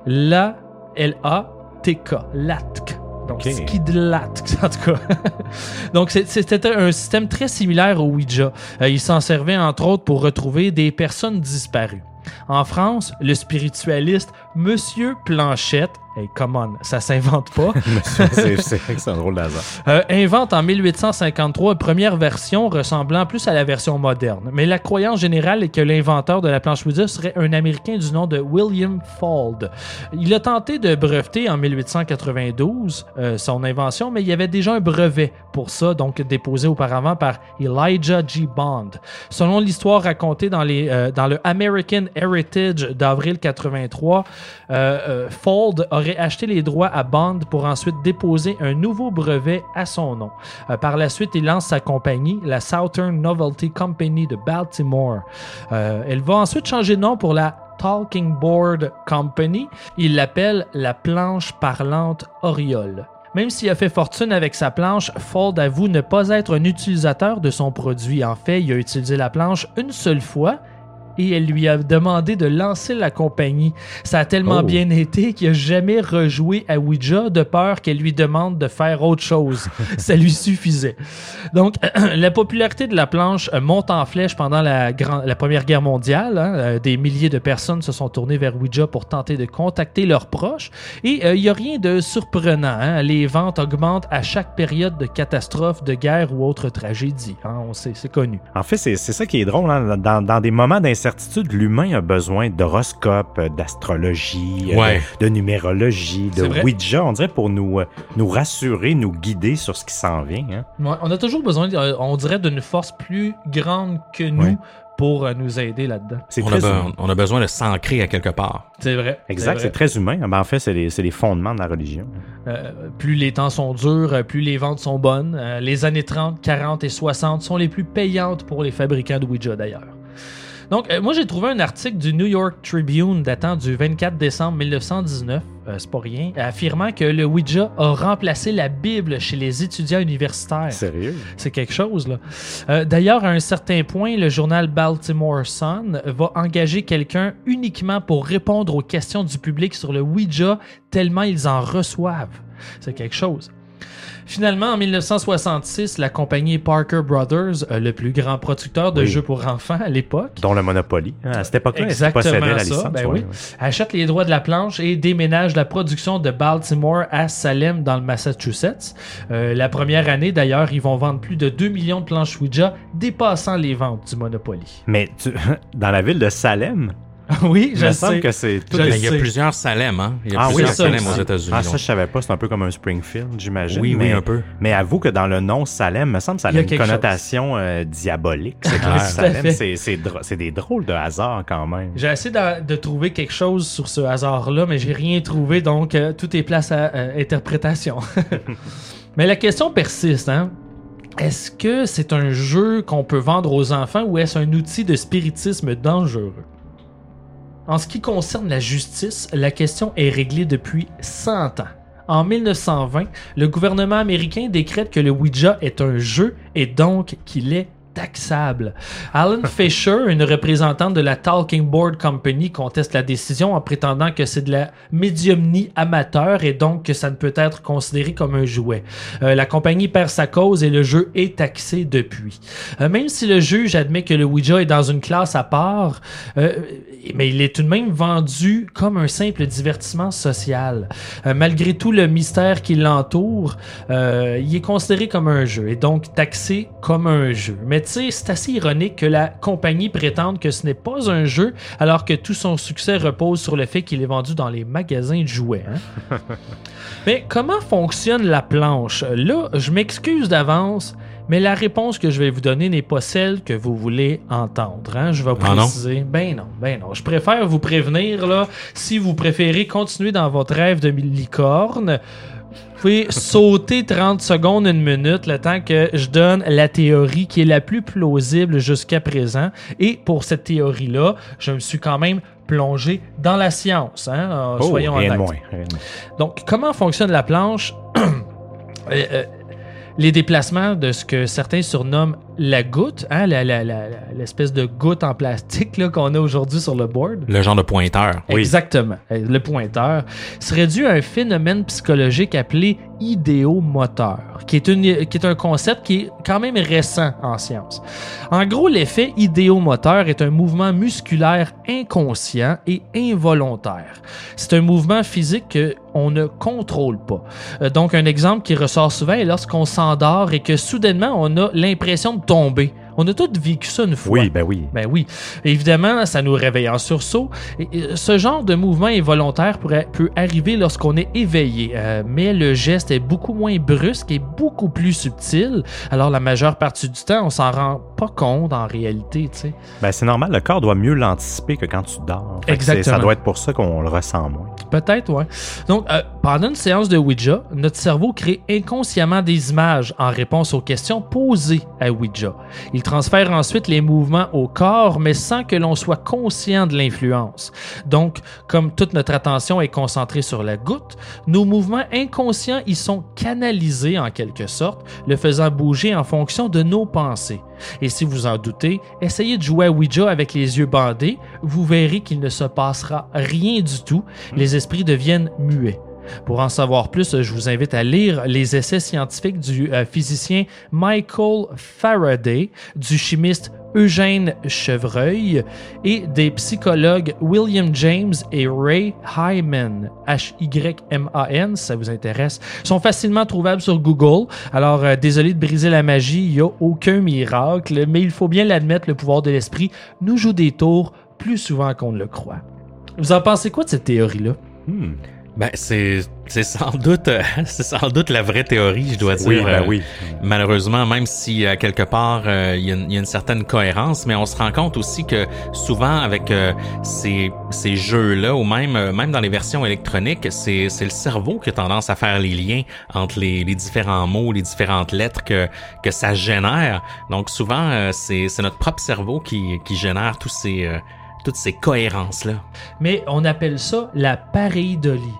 La, L-A-T-K, Latk. Donc Ok. Skidlatk, en tout cas. donc c'était un système très similaire au Ouija. Euh, il s'en servait entre autres pour retrouver des personnes disparues. En France, le spiritualiste Monsieur Planchette, hey, come on, ça s'invente pas, c'est un drôle d'hasard. euh, invente en 1853 une première version ressemblant plus à la version moderne. Mais la croyance générale est que l'inventeur de la planche Ouija serait un Américain du nom de William Fald. Il a tenté de breveter en 1892 euh, son invention, mais il y avait déjà un brevet pour ça, donc déposé auparavant par Elijah G. Bond. Selon l'histoire racontée dans, les, euh, dans le American Heritage d'avril 83, euh, euh, Ford aurait acheté les droits à Bond pour ensuite déposer un nouveau brevet à son nom. Euh, par la suite, il lance sa compagnie, la Southern Novelty Company de Baltimore. Euh, elle va ensuite changer de nom pour la Talking Board Company. Il l'appelle la planche parlante Oriole. Même s'il a fait fortune avec sa planche, Ford avoue ne pas être un utilisateur de son produit. En fait, il a utilisé la planche une seule fois et elle lui a demandé de lancer la compagnie. Ça a tellement Oh. bien été qu'il n'a jamais rejoué à Ouija de peur qu'elle lui demande de faire autre chose. Ça lui suffisait. Donc, la popularité de la planche euh, monte en flèche pendant la, grand- la Première Guerre mondiale. hein. Euh, Des milliers de personnes se sont tournées vers Ouija pour tenter de contacter leurs proches. Et euh, il n'y a rien de surprenant. hein. Les ventes augmentent à chaque période de catastrophe, de guerre ou autre tragédie. hein. On sait, c'est connu. En fait, c'est ça qui est drôle. Dans, dans des moments d'incertitude, l'humain a besoin d'horoscopes, d'astrologie, euh, Ouais. de, de numérologie, de. Ouija, on dirait, pour nous, euh, nous rassurer, nous guider sur ce qui s'en vient. hein. Ouais, on a toujours besoin, euh, on dirait, d'une force plus grande que nous Ouais. pour nous aider là-dedans. On be- on a besoin de s'ancrer à quelque part. C'est vrai. Exact, c'est très humain. Ben, en fait, c'est les, c'est les fondements de la religion. Euh, plus les temps sont durs, plus les ventes sont bonnes. Euh, les années 30, 40 et 60 sont les plus payantes pour les fabricants de Ouija d'ailleurs. Donc, euh, moi, j'ai trouvé un article du New York Tribune datant du 24 décembre 1919, euh, c'est pas rien, affirmant que le Ouija a remplacé la Bible chez les étudiants universitaires. Sérieux? C'est quelque chose, là. Euh, D'ailleurs, à un certain point, le journal Baltimore Sun va engager quelqu'un uniquement pour répondre aux questions du public sur le Ouija, tellement ils en reçoivent. C'est quelque chose. Finalement, en 1966, la compagnie Parker Brothers, euh, le plus grand producteur de Oui. jeux pour enfants à l'époque, Dont le Monopoly. hein, À cette époque-là, la ça, licence. ben oui. ouais. achète les droits de la planche et déménage la production de Baltimore à Salem dans le Massachusetts. Euh, la première année, d'ailleurs, ils vont vendre plus de 2 millions de planches Ouija, dépassant les ventes du Monopoly. Mais tu- dans la ville de Salem, oui, il je me le semble sais. que c'est tout Je Mais le est- il y a sais. plusieurs Salem, hein? Il y a Ah oui, plusieurs ça Salem aussi. aux États-Unis. Ah, ça, je savais pas. C'est un peu comme un Springfield, j'imagine. oui, oui, mais, un peu. mais avoue que dans le nom Salem, me semble que ça a Il y a une quelque connotation euh, diabolique. C'est clair. Tout à Salem, fait. c'est- c'est dro- c'est des drôles de hasard quand même. J'ai essayé de, de trouver quelque chose sur ce hasard-là, mais j'ai rien trouvé, donc euh, tout est place à euh, interprétation. mais la question persiste, hein? Est-ce que c'est un jeu qu'on peut vendre aux enfants ou est-ce un outil de spiritisme dangereux? En ce qui concerne la justice, la question est réglée depuis 100 ans. En 1920, le gouvernement américain décrète que le Ouija est un jeu et donc qu'il est taxable. Alan Fisher, une représentante de la Talking Board Company, conteste la décision en prétendant que c'est de la médiumnie amateur et donc que ça ne peut être considéré comme un jouet. Euh, la compagnie perd sa cause et le jeu est taxé depuis. Euh, même si le juge admet que le Ouija est dans une classe à part, euh, mais il est tout de même vendu comme un simple divertissement social. Malgré tout le mystère qui l'entoure, il est considéré comme un jeu et donc taxé comme un jeu. C'est assez ironique que la compagnie prétende que ce n'est pas un jeu alors que tout son succès repose sur le fait qu'il est vendu dans les magasins de jouets. hein. Mais comment fonctionne la planche? Là, je m'excuse d'avance, mais la réponse que je vais vous donner n'est pas celle que vous voulez entendre. hein. Je vais Ah non? préciser. Ben non, ben non. Je préfère vous prévenir, là, si vous préférez continuer dans votre rêve de licorne, pouvez sauter 30 secondes, une minute, le temps que je donne la théorie qui est la plus plausible jusqu'à présent. Et pour cette théorie-là, je me suis quand même plongé dans la science. Hein? Euh, Oh, soyons honnêtes. Donc, comment fonctionne la planche? Euh, euh, les déplacements de ce que certains surnomment la goutte, hein, l'espèce de goutte en plastique qu'on a aujourd'hui sur le board. Le genre de pointeur. Oui. Exactement. Euh, Le pointeur serait dû à un phénomène psychologique appelé idéomoteur, qui est, une, qui est un concept qui est quand même récent en science. En gros, l'effet idéomoteur est un mouvement musculaire inconscient et involontaire. C'est un mouvement physique qu'on ne contrôle pas. Euh, Donc, un exemple qui ressort souvent est lorsqu'on s'endort et que soudainement, on a l'impression de On a tous vécu ça une fois. Oui, ben oui. Ben oui. Évidemment, ça nous réveille en sursaut. Et, ce genre de mouvement involontaire pourrait, peut arriver lorsqu'on est éveillé, euh, mais le geste est beaucoup moins brusque et beaucoup plus subtil. Alors, la majeure partie du temps, on s'en rend pas compte en réalité, tu sais. Ben, c'est normal, le corps doit mieux l'anticiper que quand tu dors. Fait Exactement. Ça doit être pour ça qu'on le ressent moins. Peut-être, ouais. Donc, euh, pendant une séance de Ouija, notre cerveau crée inconsciemment des images en réponse aux questions posées à Ouija. Il transfère ensuite les mouvements au corps, mais sans que l'on soit conscient de l'influence. Donc, comme toute notre attention est concentrée sur la goutte, nos mouvements inconscients y sont canalisés en quelque sorte, le faisant bouger en fonction de nos pensées. Et si vous en doutez, essayez de jouer à Ouija avec les yeux bandés, vous verrez qu'il ne se passera rien du tout, les esprits deviennent muets. Pour en savoir plus, je vous invite à lire les essais scientifiques du euh, physicien Michael Faraday, du chimiste Eugène Chevreuil et des psychologues William James et Ray Hyman, H-Y-M-A-N, si ça vous intéresse, sont facilement trouvables sur Google. Alors, euh, désolé de briser la magie, il n'y a aucun miracle, mais il faut bien l'admettre, le pouvoir de l'esprit nous joue des tours plus souvent qu'on ne le croit. Vous en pensez quoi de cette théorie-là? Hmm. Ben, c'est, c'est sans doute, euh, c'est sans doute la vraie théorie, je dois dire. Oui, ben Euh, oui. Malheureusement, même si euh, quelque part euh, il y, a une- il y a une certaine cohérence, mais on se rend compte aussi que souvent avec euh, ces, ces jeux-là, ou même euh, même dans les versions électroniques, c'est c'est le cerveau qui a tendance à faire les liens entre les, les différents mots, les différentes lettres que que ça génère. Donc souvent, euh, c'est c'est notre propre cerveau qui qui génère tous ces euh, toutes ces cohérences là. mais on appelle ça la pareidolie.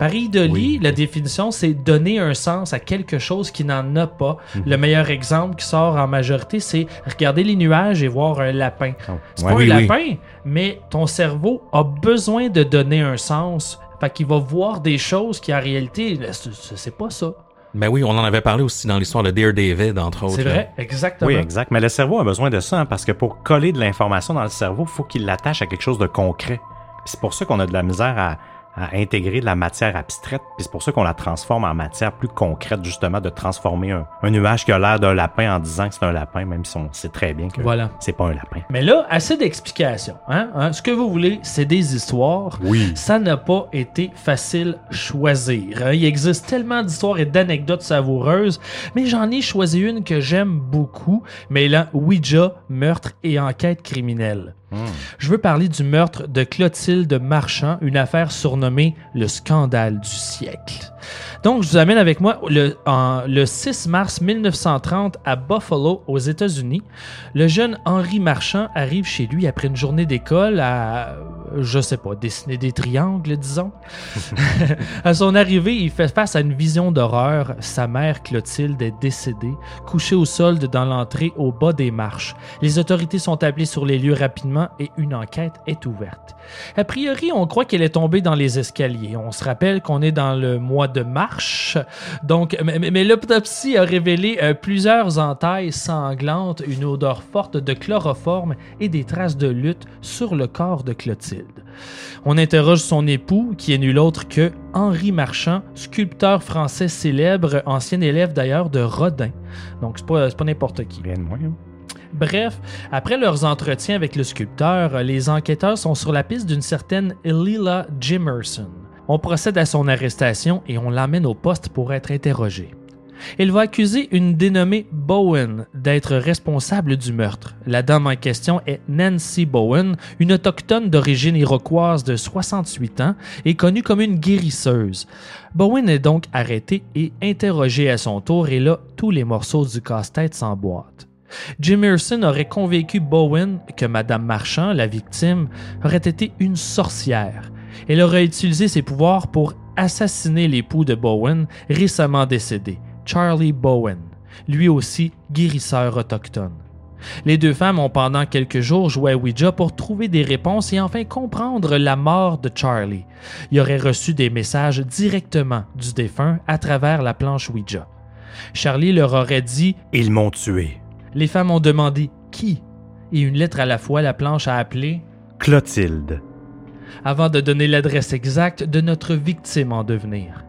Pareidolie, Oui. la définition, c'est donner un sens à quelque chose qui n'en a pas. Mhm. Le meilleur exemple qui sort en majorité, c'est regarder les nuages et voir un lapin. Oh, C'est ouais. pas oui, un oui. lapin, mais ton cerveau a besoin de donner un sens. Fait qu'il va voir des choses qui en réalité, c'est pas ça. Ben oui, on en avait parlé aussi dans l'histoire de Daredevil, entre autres. C'est vrai, exactement. Oui, exact. Mais le cerveau a besoin de ça, hein, parce que pour coller de l'information dans le cerveau, il faut qu'il l'attache à quelque chose de concret. C'est pour ça qu'on a de la misère à, à intégrer de la matière abstraite, puis c'est pour ça qu'on la transforme en matière plus concrète, justement, de transformer un, un nuage qui a l'air d'un lapin en disant que c'est un lapin, même si on sait très bien que Voilà. c'est pas un lapin. Mais là, assez d'explications. Hein? Hein? Ce que vous voulez, c'est des histoires. Oui. Ça n'a pas été facile choisir. hein. Il existe tellement d'histoires et d'anecdotes savoureuses, mais j'en ai choisi une que j'aime beaucoup, mêlant Ouija, meurtre et enquête criminelle. Je veux parler du meurtre de Clotilde Marchand, une affaire surnommée le scandale du siècle. Donc, je vous amène avec moi le, le 6 mars 1930 à Buffalo, aux États-Unis. Le jeune Henri Marchand arrive chez lui après une journée d'école à, je sais pas, dessiner des triangles, disons. à son arrivée, il fait face à une vision d'horreur. Sa mère, Clotilde, est décédée, couchée au sol dans l'entrée au bas des marches. Les autorités sont appelées sur les lieux rapidement et une enquête est ouverte. A priori, on croit qu'elle est tombée dans les escaliers. On se rappelle qu'on est dans le mois de marche. Donc, mais, mais- mais l'autopsie a révélé euh, plusieurs entailles sanglantes, une odeur forte de chloroforme et des traces de lutte sur le corps de Clotilde. On interroge son époux, qui est nul autre que Henri Marchand, sculpteur français célèbre, ancien élève d'ailleurs de Rodin. Donc, c'est pas, n'importe qui. Rien de moins. hein. Bref, après leurs entretiens avec le sculpteur, les enquêteurs sont sur la piste d'une certaine Lila Jimerson. On procède à son arrestation et on l'emmène au poste pour être interrogé. Il va accuser une dénommée Bowen d'être responsable du meurtre. La dame en question est Nancy Bowen, une autochtone d'origine iroquoise de 68 ans et connue comme une guérisseuse. Bowen est donc arrêtée et interrogée à son tour et là, tous les morceaux du casse-tête s'emboîtent. Jimerson aurait convaincu Bowen que Madame Marchand, la victime, aurait été une sorcière. Elle aurait utilisé ses pouvoirs pour assassiner l'époux de Bowen, récemment décédé, Charlie Bowen, lui aussi guérisseur autochtone. Les deux femmes ont pendant quelques jours joué à Ouija pour trouver des réponses et enfin comprendre la mort de Charlie. Il aurait reçu des messages directement du défunt à travers la planche Ouija. Charlie leur aurait dit Ils m'ont tué. les femmes ont demandé qui? et une lettre à la fois la planche a appelé Clotilde. avant de donner l'adresse exacte de notre victime en devenir.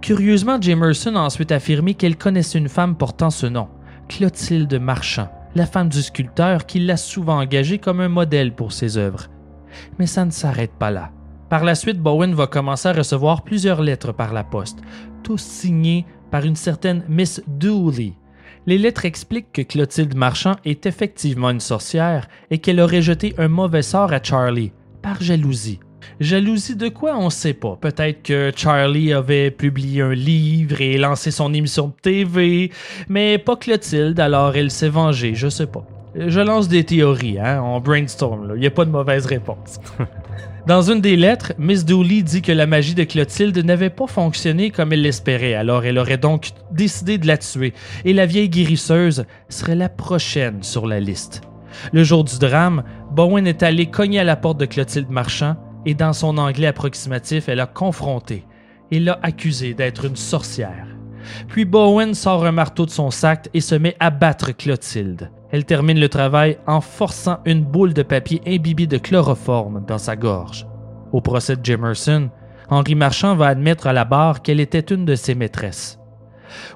Curieusement, Jamerson a ensuite affirmé qu'elle connaissait une femme portant ce nom, Clotilde Marchand, la femme du sculpteur qui l'a souvent engagée comme un modèle pour ses œuvres. Mais ça ne s'arrête pas là. Par la suite, Bowen va commencer à recevoir plusieurs lettres par la poste, tous signées par une certaine Miss Dooley. Les lettres expliquent que Clotilde Marchand est effectivement une sorcière et qu'elle aurait jeté un mauvais sort à Charlie, par jalousie. Jalousie de quoi? On sait pas. Peut-être que Charlie avait publié un livre et lancé son émission de TV, mais pas Clotilde, alors elle s'est vengée, je sais pas. Je lance des théories, hein, on brainstorm, il n'y a pas de mauvaise réponse. Dans une des lettres, Miss Dooley dit que la magie de Clotilde n'avait pas fonctionné comme elle l'espérait, alors elle aurait donc décidé de la tuer, et la vieille guérisseuse serait la prochaine sur la liste. Le jour du drame, Bowen est allé cogner à la porte de Clotilde Marchand, et dans son anglais approximatif, elle a confronté et l'a accusé d'être une sorcière. Puis Bowen sort un marteau de son sac et se met à battre Clotilde. Elle termine le travail en forçant une boule de papier imbibée de chloroforme dans sa gorge. Au procès de Jimerson, Henri Marchand va admettre à la barre qu'elle était une de ses maîtresses.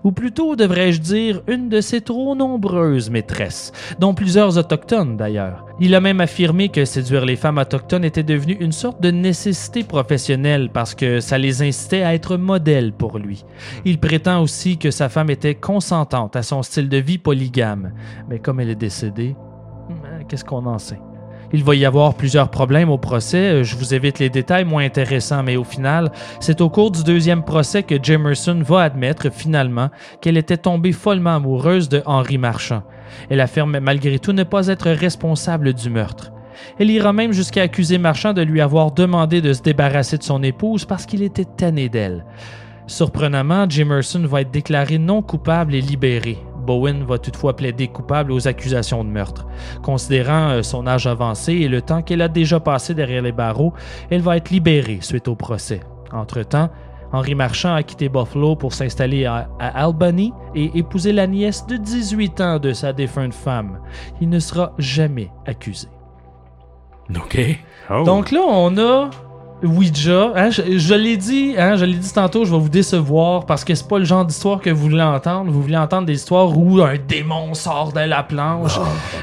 Ou plutôt, devrais-je dire, une de ses trop nombreuses maîtresses, dont plusieurs autochtones d'ailleurs. Il a même affirmé que séduire les femmes autochtones était devenu une sorte de nécessité professionnelle parce que ça les incitait à être modèles pour lui. Il prétend aussi que sa femme était consentante à son style de vie polygame, mais comme elle est décédée, hmm, qu'est-ce qu'on en sait? Il va y avoir plusieurs problèmes au procès. Je vous évite les détails moins intéressants, mais au final, c'est au cours du deuxième procès que Jamerson va admettre finalement qu'elle était tombée follement amoureuse de Henri Marchand. Elle affirme malgré tout ne pas être responsable du meurtre. Elle ira même jusqu'à accuser Marchand de lui avoir demandé de se débarrasser de son épouse parce qu'il était tanné d'elle. Surprenamment, Jimerson va être déclaré non coupable et libéré. Bowen va toutefois plaider coupable aux accusations de meurtre. Considérant euh, son âge avancé et le temps qu'elle a déjà passé derrière les barreaux, elle va être libérée suite au procès. Entre-temps, Henri Marchand a quitté Buffalo pour s'installer à, à Albany et épouser la nièce de 18 ans de sa défunte femme. Il ne sera jamais accusé. OK. Oh. Donc là, on a Ouija. Hein, je je l'ai dit, hein, je l'ai dit tantôt, je vais vous décevoir parce que c'est pas le genre d'histoire que vous voulez entendre. Vous voulez entendre des histoires où un démon sort de la planche.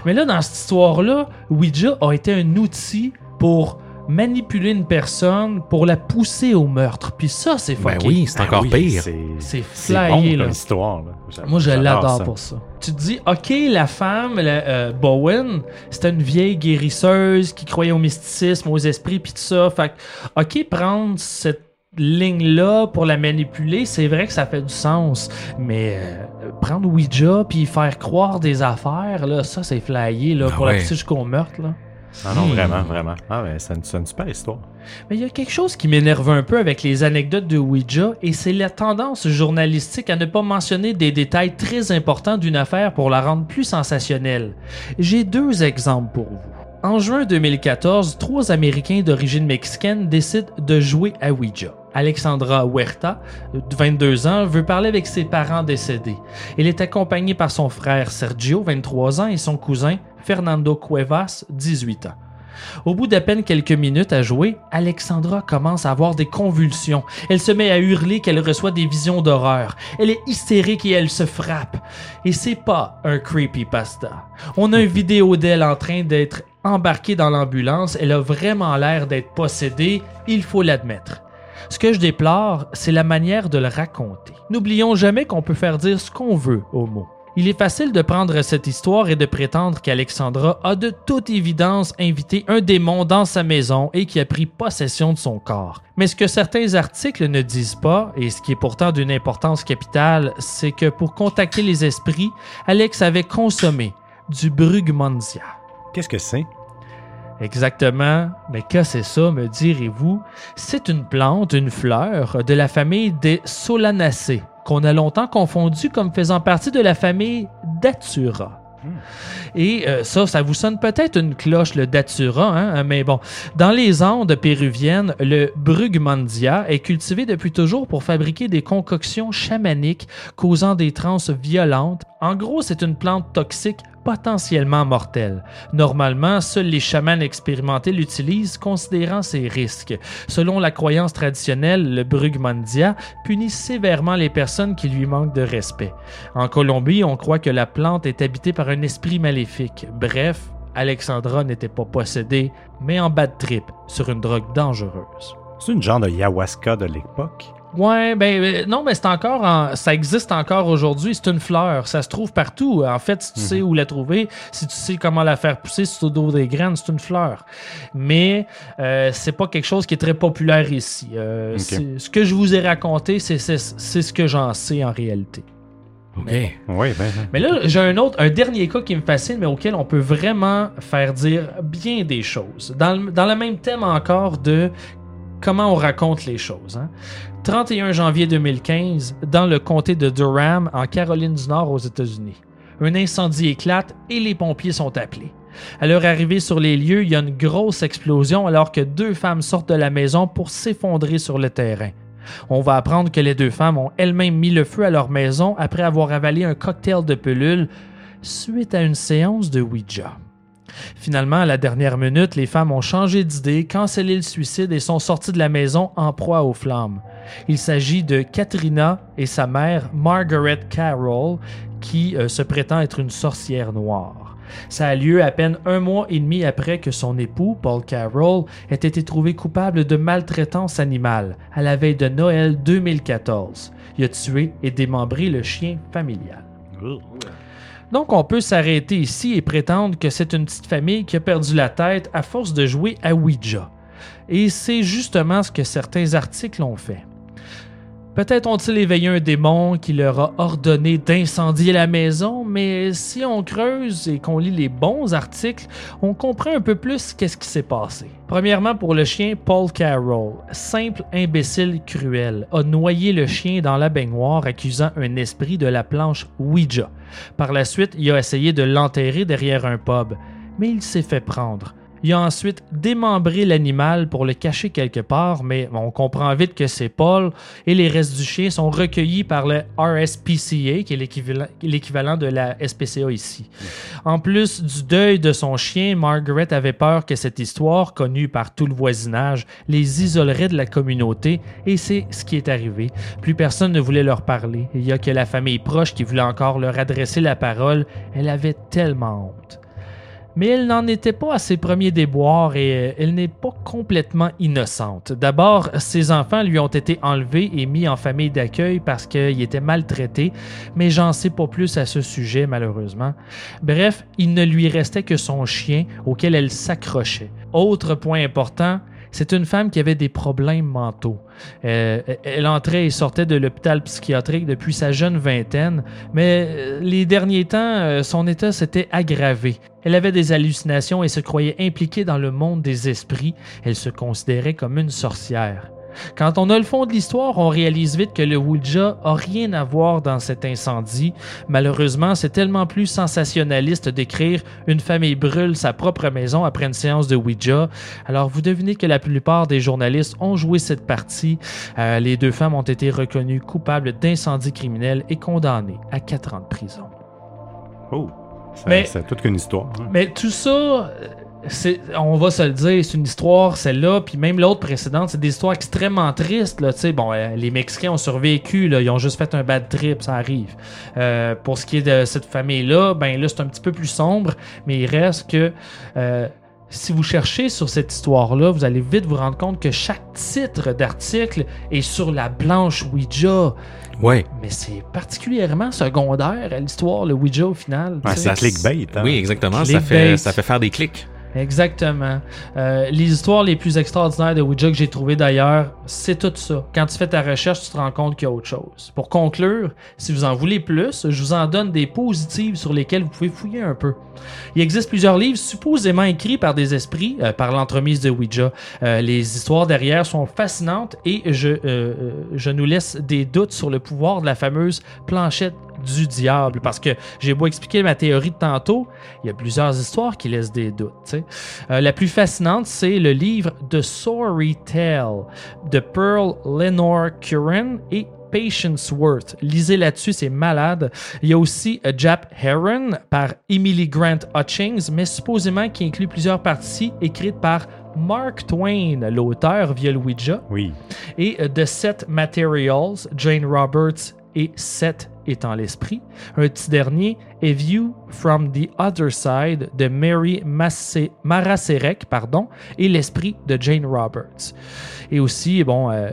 Mais là, dans cette histoire-là, Ouija a été un outil pour manipuler une personne, pour la pousser au meurtre. Puis ça, c'est Ben fucké. oui, c'est Ben encore oui, pire. C'est flyé, bon là. comme histoire. là. Moi, je l'adore pour ça. Tu te dis, OK, la femme, la, euh, Bowen, c'était une vieille guérisseuse qui croyait au mysticisme, aux esprits, puis tout ça. Fait que, OK, prendre cette ligne-là pour la manipuler, c'est vrai que ça fait du sens. Mais euh, prendre Ouija puis faire croire des affaires, là, ça, c'est flyé là, Ah pour ouais. la pousser jusqu'au meurtre. Là. Ah non, Hmm. vraiment, vraiment. Ah, ben, c'est une, c'est une super histoire. Mais il y a quelque chose qui m'énerve un peu avec les anecdotes de Ouija, et c'est la tendance journalistique à ne pas mentionner des détails très importants d'une affaire pour la rendre plus sensationnelle. J'ai deux exemples pour vous. En juin 2014, trois Américains d'origine mexicaine décident de jouer à Ouija. Alexandra Huerta, de 22 ans, veut parler avec ses parents décédés. Elle est accompagnée par son frère Sergio, 23 ans, et son cousin Fernando Cuevas, 18 ans. Au bout d'à peine quelques minutes à jouer, Alexandra commence à avoir des convulsions. Elle se met à hurler qu'elle reçoit des visions d'horreur. Elle est hystérique et elle se frappe. Et c'est pas un creepypasta. On a une vidéo d'elle en train d'être embarquée dans l'ambulance. Elle a vraiment l'air d'être possédée, il faut l'admettre. Ce que je déplore, c'est la manière de le raconter. N'oublions jamais qu'on peut faire dire ce qu'on veut aux mots. Il est facile de prendre cette histoire et de prétendre qu'Alexandra a de toute évidence invité un démon dans sa maison et qui a pris possession de son corps. Mais ce que certains articles ne disent pas, et ce qui est pourtant d'une importance capitale, c'est que pour contacter les esprits, Alex avait consommé du brugmansia. Qu'est-ce que c'est? Exactement. Mais que c'est ça, me direz-vous? C'est une plante, une fleur de la famille des Solanacées, qu'on a longtemps confondu comme faisant partie de la famille Datura. Et euh, ça, ça vous sonne peut-être une cloche, le Datura, hein? mais bon. Dans les Andes péruviennes, le Brugmandia est cultivé depuis toujours pour fabriquer des concoctions chamaniques causant des transes violentes. En gros, c'est une plante toxique potentiellement mortelle. Normalement, seuls les chamans expérimentés l'utilisent, considérant ses risques. Selon la croyance traditionnelle, le Brugmandia punit sévèrement les personnes qui lui manquent de respect. En Colombie, on croit que la plante est habitée par un esprit maléfique. Bref, Alexandra n'était pas possédée, mais en bad trip sur une drogue dangereuse. C'est une genre de ayahuasca de l'époque. Ouais, ben euh, non, mais c'est encore, en- ça existe encore aujourd'hui. C'est une fleur, ça se trouve partout. En fait, si tu sais où la trouver, si tu sais comment la faire pousser, si tu dos des graines, c'est une fleur. Mais euh, c'est pas quelque chose qui est très populaire ici. Euh, Ok. c'est- Ce que je vous ai raconté, c'est ce que j'en sais en réalité. OK. Oui, ben, ben. Mais là, j'ai un autre, un dernier cas qui me fascine, mais auquel on peut vraiment faire dire bien des choses. Dans le, dans le même thème encore de comment on raconte les choses. hein. 31 janvier 2015, dans le comté de Durham, en Caroline du Nord, aux États-Unis. Un incendie éclate et les pompiers sont appelés. À leur arrivée sur les lieux, il y a une grosse explosion alors que deux femmes sortent de la maison pour s'effondrer sur le terrain. On va apprendre que les deux femmes ont elles-mêmes mis le feu à leur maison après avoir avalé un cocktail de pelules suite à une séance de Ouija. Finalement, à la dernière minute, les femmes ont changé d'idée, cancellé le suicide et sont sorties de la maison en proie aux flammes. Il s'agit de Katrina et sa mère, Margaret Carroll, qui euh, se prétend être une sorcière noire. Ça a lieu à peine un mois et demi après que son époux, Paul Carroll, ait été trouvé coupable de maltraitance animale à la veille de Noël 2014. Il a tué et démembré le chien familial. Donc on peut s'arrêter ici et prétendre que c'est une petite famille qui a perdu la tête à force de jouer à Ouija. Et c'est justement ce que certains articles ont fait. Peut-être ont-ils éveillé un démon qui leur a ordonné d'incendier la maison, mais si on creuse et qu'on lit les bons articles, on comprend un peu plus qu'est-ce qui s'est passé. Premièrement, pour le chien Paul Carroll, simple imbécile cruel, a noyé le chien dans la baignoire accusant un esprit de la planche Ouija. Par la suite, il a essayé de l'enterrer derrière un pub, mais il s'est fait prendre. Il a ensuite démembré l'animal pour le cacher quelque part, mais on comprend vite que c'est Paul et les restes du chien sont recueillis par le RSPCA, qui est l'équivalent- de la SPCA ici. En plus du deuil de son chien, Margaret avait peur que cette histoire, connue par tout le voisinage, les isolerait de la communauté et c'est ce qui est arrivé. Plus personne ne voulait leur parler. Il y a que la famille proche qui voulait encore leur adresser la parole. Elle avait tellement honte. Mais elle n'en était pas à ses premiers déboires et euh, elle n'est pas complètement innocente. D'abord, ses enfants lui ont été enlevés et mis en famille d'accueil parce qu'il était maltraité, mais j'en sais pas plus à ce sujet malheureusement. Bref, il ne lui restait que son chien auquel elle s'accrochait. Autre point important, c'est une femme qui avait des problèmes mentaux. Euh, elle entrait et sortait de l'hôpital psychiatrique depuis sa jeune vingtaine, mais euh, les derniers temps, euh, son état s'était aggravé. Elle avait des hallucinations et se croyait impliquée dans le monde des esprits. Elle se considérait comme une sorcière. Quand on a le fond de l'histoire, on réalise vite que le Ouija a rien à voir dans cet incendie. Malheureusement, c'est tellement plus sensationnaliste d'écrire une famille brûle sa propre maison après une séance de Ouija. Alors vous devinez que la plupart des journalistes ont joué cette partie. Euh, les deux femmes ont été reconnues coupables d'incendie criminel et condamnées à quatre ans de prison. Oh, c'est toute qu'une histoire. hein. Mais tout ça, euh, on va se le dire, c'est une histoire, celle-là, puis même l'autre précédente, c'est des histoires extrêmement tristes. Là, tu sais. bon, euh, les Mexicains ont survécu, là, ils ont juste fait un bad trip, ça arrive. Euh, pour ce qui est de cette famille-là, ben là, c'est un petit peu plus sombre, mais il reste que euh, si vous cherchez sur cette histoire-là, vous allez vite vous rendre compte que chaque titre d'article est sur la blanche Ouija. Ouais. Mais c'est particulièrement secondaire à l'histoire, le Ouija au final. Ouais, c'est clickbait. hein. Oui, exactement. Ça fait, ça fait faire des clics. Exactement. Euh, les histoires les plus extraordinaires de Ouija que j'ai trouvées d'ailleurs, c'est tout ça. Quand tu fais ta recherche, tu te rends compte qu'il y a autre chose. Pour conclure, si vous en voulez plus, je vous en donne des positives sur lesquelles vous pouvez fouiller un peu. Il existe plusieurs livres supposément écrits par des esprits, euh, par l'entremise de Ouija. Euh, les histoires derrière sont fascinantes et je, je nous laisse des doutes sur le pouvoir de la fameuse planchette du diable. Parce que j'ai beau expliquer ma théorie de tantôt, il y a plusieurs histoires qui laissent des doutes. Euh, la plus fascinante, c'est le livre The Sorry Tale de Pearl Lenore Curran et Patience Worth. Lisez là-dessus, c'est malade. Il y a aussi A Jap Heron par Emily Grant Hutchings, mais supposément qui inclut plusieurs parties écrites par Mark Twain, l'auteur via Ouija, Oui. et euh, The Set Materials, Jane Roberts et Set étant l'esprit. Un petit dernier, A View from the Other Side de Mary Massé- pardon, et l'esprit de Jane Roberts. Et aussi, bon, euh,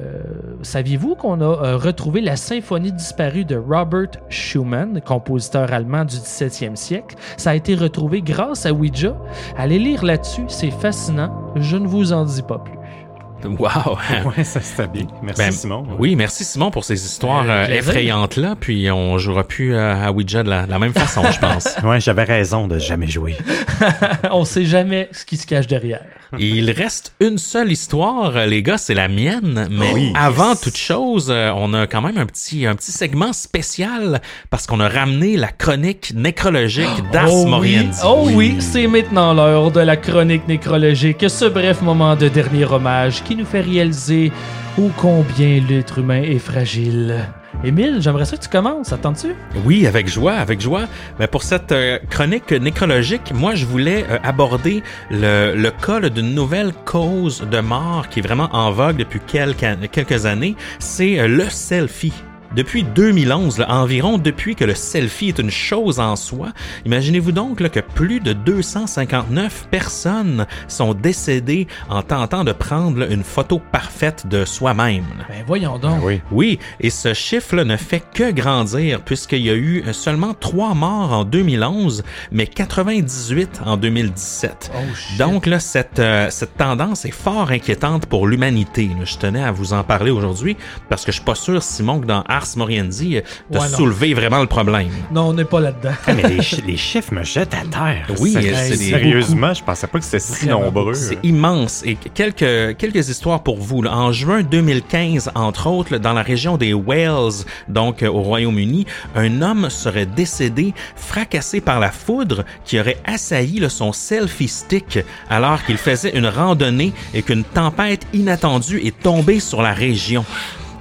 saviez-vous qu'on a euh, retrouvé la symphonie disparue de Robert Schumann, compositeur allemand du 17e siècle? Ça a été retrouvé grâce à Ouija. Allez lire là-dessus, c'est fascinant. Je ne vous en dis pas plus. Wow! Ouais, ça c'était bien. Merci Ben, Simon. Oui, merci Simon pour ces histoires Euh, euh, plaisir. effrayantes-là. Puis on jouera plus euh, à Ouija de la, de la même façon, je pense. Ouais, j'avais raison de jamais jouer. On sait jamais ce qui se cache derrière. Il reste une seule histoire, les gars, c'est la mienne. Mais Oui. avant toute chose, euh, on a quand même un petit, un petit segment spécial parce qu'on a ramené la chronique nécrologique d'Ars oh oui, oh oui, c'est maintenant l'heure de la chronique nécrologique, ce bref moment de dernier hommage qui nous fait réaliser ô combien l'être humain est fragile. Émile, j'aimerais ça que tu commences, attends-tu? Oui, avec joie, avec joie. Mais pour cette euh, chronique nécrologique, moi, je voulais euh, aborder le, le cas d'une nouvelle cause de mort qui est vraiment en vogue depuis quelques, quelques années. C'est euh, le selfie. Depuis 2011, là, environ depuis que le selfie est une chose en soi, imaginez-vous donc là, que plus de 259 personnes sont décédées en tentant de prendre là, une photo parfaite de soi-même. Ben voyons donc. Oui. Oui, et ce chiffre-là ne fait que grandir puisqu'il y a eu euh, seulement trois morts en 2011, mais 98 en 2017. Oh shit. Donc là, cette, euh, cette tendance est fort inquiétante pour l'humanité. Je tenais à vous en parler aujourd'hui parce que je suis pas sûr, Simon, que dans Ars Mars Morienzi, t'as Ouais, soulevé vraiment le problème. Non, on n'est pas là-dedans. Ah, mais les, chi- les chiffres me jettent à terre. Oui, C'est- des- sérieusement, je pensais pas que c'était si nombreux. C'est immense. Et quelques, quelques histoires pour vous. là. En juin 2015, entre autres, là, dans la région des Wales, donc euh, au Royaume-Uni, un homme serait décédé fracassé par la foudre qui aurait assailli là, son selfie stick alors qu'il faisait une randonnée et qu'une tempête inattendue est tombée sur la région.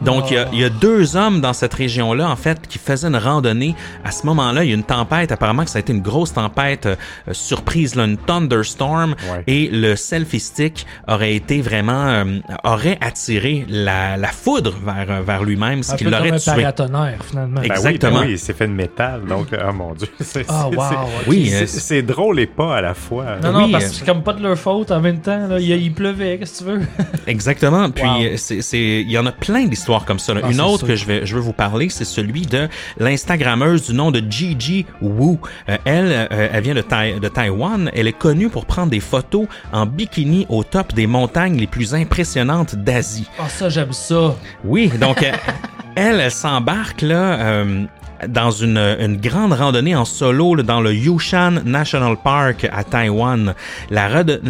Donc, il y a- il y, a deux hommes dans cette région-là, en fait, qui faisaient une randonnée. À ce moment-là, il y a une tempête. Apparemment que ça a été une grosse tempête euh, euh, surprise, là, une thunderstorm. Ouais. Et le selfie stick aurait été vraiment... euh, aurait attiré la, la foudre vers, euh, vers lui-même, ce Un qui l'aurait un tué. paratonnerre, finalement. Exact. Ben Exactement. Oui, ben oui, c'est fait de métal, donc, oh mon Dieu. C'est Ah, c'est- wow. Oui, c'est- euh, c'est drôle et pas à la fois. Non, non, Oui, parce euh, que c'est comme pas de leur faute en même temps. Là. Il, il pleuvait, qu'est-ce que tu veux? Exactement. Puis Wow. euh, c'est, c'est, il y en a plein d'histoires comme ça. là. Ah, Une autre sûr. que je vais, je veux vous parler, c'est celui de l'instagrammeuse du nom de Gigi Wu. Euh, elle, euh, elle vient de, Taïwan. Elle est connue pour prendre des photos en bikini au top des montagnes les plus impressionnantes d'Asie. Ah, ça, j'aime ça. Oui, donc elle, elle s'embarque là euh, dans une, une grande randonnée en solo là, dans le Yushan National Park à Taïwan. La,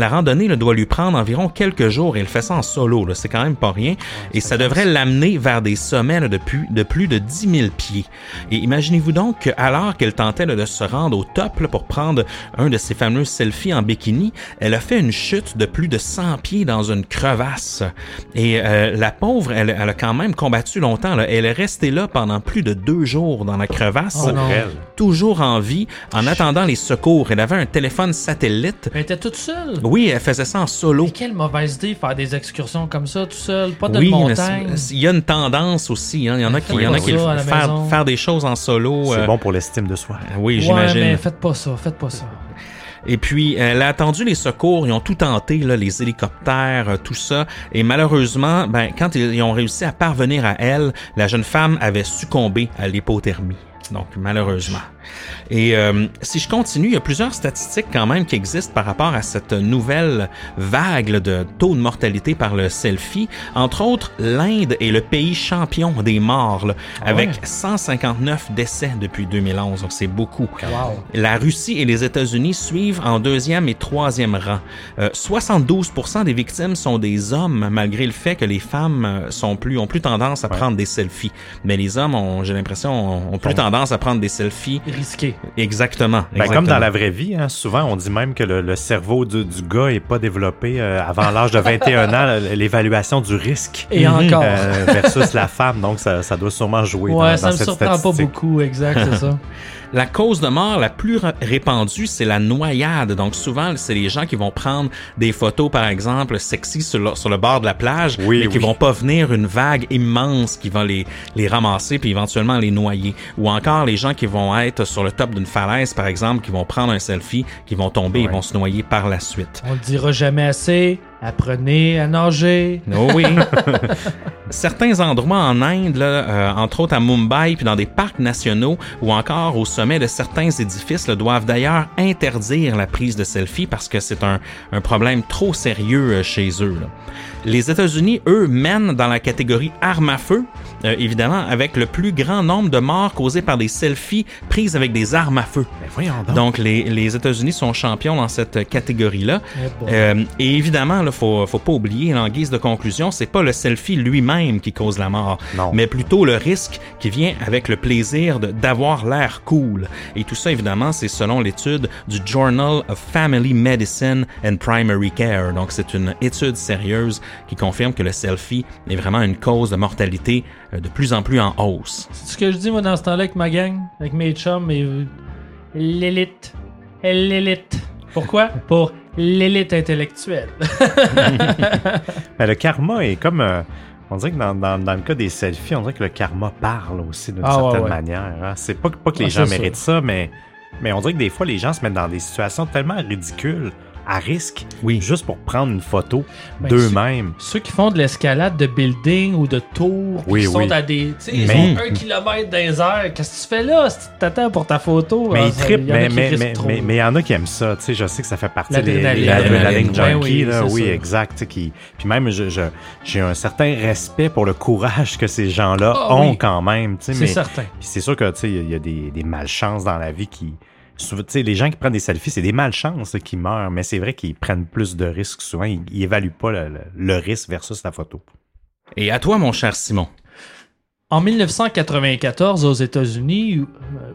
randonnée là, doit lui prendre environ quelques jours et elle fait ça en solo. C'est quand même pas rien. et ça devrait l'amener vers des sommets là, de, plus, de plus de 10 000 pieds. Et imaginez-vous donc que alors qu'elle tentait là, de se rendre au top là, pour prendre un de ces fameux selfies en bikini, elle a fait une chute de plus de 100 pieds dans une crevasse. Et euh, la pauvre, elle, elle a quand même combattu longtemps. là. Elle est restée là pendant plus de deux jours dans la crevasse, Oh toujours en vie, en attendant les secours. Elle avait un téléphone satellite. Elle était toute seule? Oui, elle faisait ça en solo. Mais quelle mauvaise idée faire des excursions comme ça, tout seul. Pas de Oui, mais montagne. il y a une tendance aussi. hein. Il y en a qui, il y en a qui faire, faire des choses en solo. C'est euh, bon pour l'estime de soi. Oui, ouais, j'imagine. mais faites pas ça, faites pas ça. Et puis, elle a attendu les secours, ils ont tout tenté, là, les hélicoptères, euh, tout ça. Et malheureusement, ben, quand ils ont réussi à parvenir à elle, la jeune femme avait succombé à l'hypothermie. Donc, malheureusement. Et euh, si je continue, il y a plusieurs statistiques quand même qui existent par rapport à cette nouvelle vague là, de taux de mortalité par le selfie. Entre autres, l'Inde est le pays champion des morts, là, avec 159 décès depuis 2011. Donc, c'est beaucoup. Wow. La Russie et les États-Unis suivent en deuxième et troisième rang. Euh, 72% des victimes sont des hommes, malgré le fait que les femmes euh, sont plus ont plus tendance à Ouais. prendre des selfies. Mais les hommes, ont, j'ai l'impression, ont, ont plus tendance à prendre des selfies. Risqué. Exactement. Ben, comme dans la vraie vie, hein, souvent on dit même que le, le cerveau du, du gars est pas développé euh, avant l'âge de 21 ans, l'évaluation du risque Et encore. euh, versus la femme, donc ça, ça doit sûrement jouer ouais, dans, ça dans me cette surprend pas beaucoup, exact, c'est ça. La cause de mort la plus répandue, c'est la noyade. Donc souvent, c'est les gens qui vont prendre des photos, par exemple, sexy sur le, sur le bord de la plage, Oui, mais qui oui. vont pas venir une vague immense qui va les, les ramasser puis éventuellement les noyer. Ou encore les gens qui vont être sur le top d'une falaise, par exemple, qui vont prendre un selfie, qui vont tomber et Ouais. vont se noyer par la suite. On le dira jamais assez. Apprenez à nager. Oh oui. Certains endroits en Inde, là, euh, entre autres à Mumbai, puis dans des parcs nationaux, ou encore au sommet de certains édifices, là, doivent d'ailleurs interdire la prise de selfie parce que c'est un, problème trop sérieux euh, chez eux. là. Les États-Unis, eux, mènent dans la catégorie armes à feu, euh, évidemment, avec le plus grand nombre de morts causées par des selfies prises avec des armes à feu. Ben, voyons donc. Donc, les, les États-Unis sont champions dans cette catégorie-là. Eh bon. Euh, et évidemment, il faut, faut pas oublier, en guise de conclusion, c'est pas le selfie lui-même qui cause la mort, Non. mais plutôt le risque qui vient avec le plaisir d'avoir l'air cool. Et tout ça, évidemment, c'est selon l'étude du Journal of Family Medicine and Primary Care. Donc, c'est une étude sérieuse qui confirme que le selfie est vraiment une cause de mortalité euh, de plus en plus en hausse. C'est ce que je dis, moi, dans ce temps-là, avec ma gang, avec mes chums, et euh, l'élite. L'élite. Pourquoi? Pour l'élite intellectuelle. Ben, le karma est comme. euh, on dirait que dans, dans- dans le cas des selfies, on dirait que le karma parle aussi d'une Ah, certaine ouais. manière. hein. C'est pas, que- pas que les Ah, gens méritent ça, mais, mais on dirait que des fois, les gens se mettent dans des situations tellement ridicules à risque Oui. juste pour prendre une photo Ben, d'eux-mêmes. Ceux qui font de l'escalade de building ou de tours, Oui, qui oui. sont à des. Tu sais, ils sont un kilomètre dans les airs. Qu'est-ce que tu fais là si tu t'attends pour ta photo? Mais Ah, ils trippent, il y en a mais il y en a qui aiment ça. Tu sais, je sais que ça fait partie des L'adrénaline. L'adrénaline, junkie. oui, exact. Qui, puis même, je- je- j'ai un certain respect pour le courage que ces gens-là Ah, ont quand même. tu sais, C'est certain. puis c'est sûr que tu sais, il y a- il y a des, des malchances dans la vie qui. Les gens qui prennent des selfies, c'est des malchances qui meurent, mais c'est vrai qu'ils prennent plus de risques souvent. Ils, ils évaluent pas le risque versus la photo. Et à toi, mon cher Simon. En 1994, aux États-Unis ou,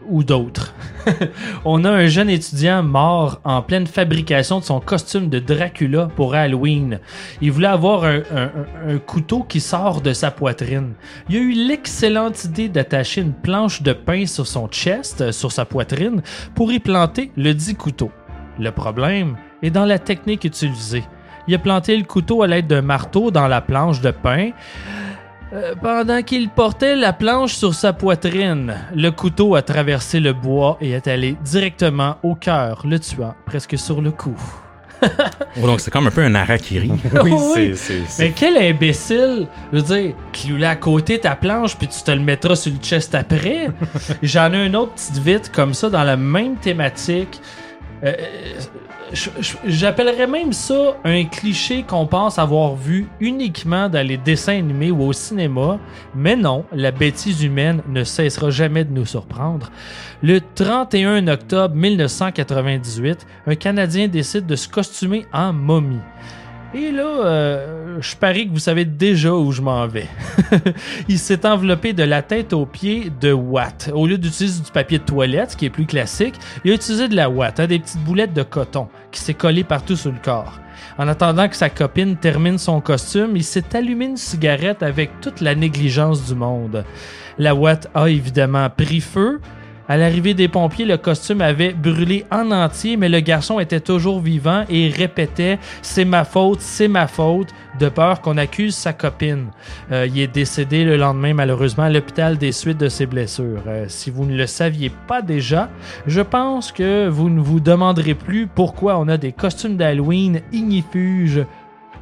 ou d'autres, on a un jeune étudiant mort en pleine fabrication de son costume de Dracula pour Halloween. Il voulait avoir un couteau qui sort de sa poitrine. Il a eu l'excellente idée d'attacher une planche de pain sur son chest, euh, sur sa poitrine, pour y planter le dit couteau. Le problème est dans la technique utilisée. Il a planté le couteau à l'aide d'un marteau dans la planche de pain. Euh, pendant qu'il portait la planche sur sa poitrine, le couteau a traversé le bois et est allé directement au cœur, le tuant presque sur le coup. Oh, donc, c'est comme un peu un harakiri. Oui, Oui. c'est- Mais quel imbécile! Je veux dire, cloue-la à côté ta planche puis tu te le mettras sur le chest après? J'en ai une autre petite vite comme ça dans la même thématique. Euh, je- J'appellerais même ça un cliché qu'on pense avoir vu uniquement dans les dessins animés ou au cinéma, mais non, la bêtise humaine ne cessera jamais de nous surprendre. Le 31 octobre 1998, un Canadien décide de se costumer en momie. Et là, euh, je parie que vous savez déjà où je m'en vais. il s'est enveloppé de la tête aux pieds de ouate. Au lieu d'utiliser du papier de toilette, qui est plus classique, il a utilisé de la ouate, hein, des petites boulettes de coton qui s'est collé partout sur le corps. En attendant que sa copine termine son costume, il s'est allumé une cigarette avec toute la négligence du monde. La ouate a évidemment pris feu. À l'arrivée des pompiers, le costume avait brûlé en entier, mais le garçon était toujours vivant et répétait C'est ma faute, c'est ma faute, de peur qu'on accuse sa copine. Euh, il est décédé le lendemain, malheureusement, à l'hôpital des suites de ses blessures. Euh, si vous ne le saviez pas déjà, je pense que vous ne vous demanderez plus pourquoi on a des costumes d'Halloween ignifuges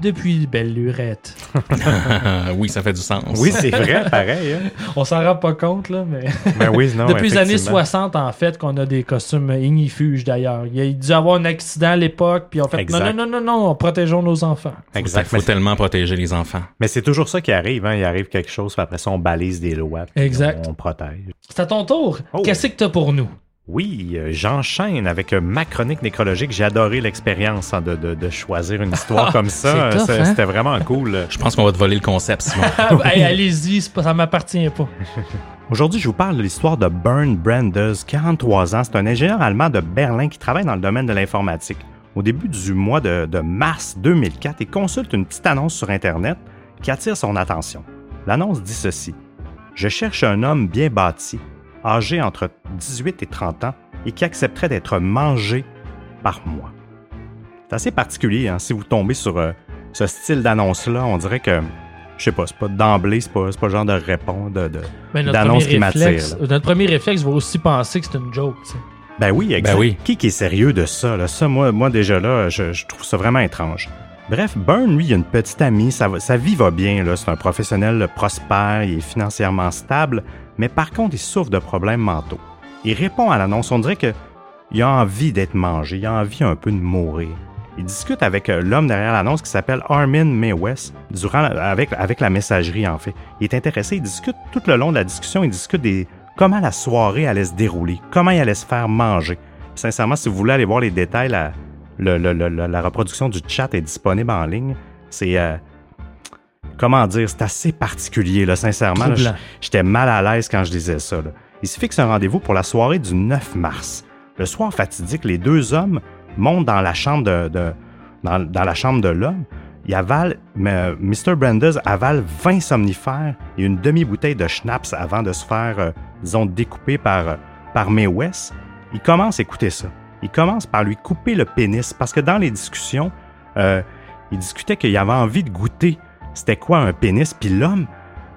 depuis belle lurette. oui, ça fait du sens. Oui, c'est vrai, pareil. hein. On s'en rend pas compte, là, mais. Ben oui, non, Depuis les années effectivement. 60, en fait, qu'on a des costumes ignifuges d'ailleurs. Il y a dû avoir un accident à l'époque, puis en fait, non, Exact. non, non, non, non, protégeons nos enfants. Il Exact. faut Mais, tellement protéger les enfants. mais c'est toujours ça qui arrive. Hein. Il arrive quelque chose, puis après ça, on balise des lois. puis Exact. On, on protège. C'est à ton tour. Oh. Qu'est-ce que t'as pour nous? Oui, euh, j'enchaîne avec euh, ma chronique nécrologique. J'ai adoré l'expérience hein, de, de- de choisir une histoire comme ça. hein? C'était vraiment cool. Je pense qu'on va te voler le concept, Simon. Hey, Allez-y, ça m'appartient pas. Aujourd'hui, je vous parle de l'histoire de Bernd Brandes, 43 ans. C'est un ingénieur allemand de Berlin qui travaille dans le domaine de l'informatique. Au début du mois de, de mars 2004, il consulte une petite annonce sur Internet qui attire son attention. L'annonce dit ceci. Je cherche un homme bien bâti, âgé entre 18 et 30 ans, et qui accepterait d'être mangé par moi. C'est assez particulier, hein, si vous tombez sur euh, ce style d'annonce-là, on dirait que, je sais pas, c'est pas d'emblée, c'est pas, c'est pas le genre de réponse, de, de- D'annonce premier qui m'attire, réflexe, notre premier réflexe va aussi penser que c'est une joke. Ben oui, exact. Ben oui. Qui qui est sérieux de ça? Là? Ça, moi, moi déjà là, je, je trouve ça vraiment étrange. Bref, Byrne, lui, il a une petite amie, va- sa vie va bien, là. c'est un professionnel prospère, il est financièrement stable, mais par contre, il souffre de problèmes mentaux. Il répond à l'annonce, on dirait que il a envie d'être mangé, il a envie un peu de mourir. Il discute avec euh, l'homme derrière l'annonce qui s'appelle Armin Maywes, durant, avec, avec la messagerie en fait. Il est intéressé, il discute tout le long de la discussion, il discute des comment la soirée allait se dérouler, comment il allait se faire manger. Sincèrement, si vous voulez aller voir les détails, la reproduction du chat est disponible en ligne. C'est euh, comment dire, c'est assez particulier là, sincèrement. là. J'étais mal à l'aise quand je disais ça. là. Il se fixe un rendez-vous pour la soirée du 9 mars. Le soir fatidique, les deux hommes montent dans la chambre de, de- dans, dans la chambre de l'homme. Il avale, mais, euh, Mr. Brandes avale 20 somnifères et une demi-bouteille de schnapps avant de se faire, euh, disons, découper par, euh, par Mae West. Il commence à écouter ça. Il commence par lui couper le pénis parce que dans les discussions, euh, il discutait qu'il avait envie de goûter c'était quoi un pénis. Puis l'homme,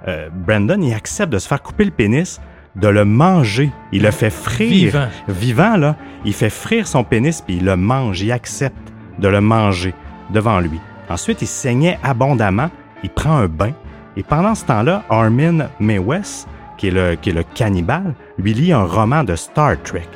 euh, Brandon, il accepte de se faire couper le pénis, de le manger. Il le fait frire. Vivant. Vivant, là. Il fait frire son pénis, puis il le mange. Il accepte de le manger devant lui. Ensuite, il saignait abondamment, il prend un bain, et pendant ce temps-là, Armin Mewes, qui est, le, qui est le cannibale, lui lit un roman de Star Trek.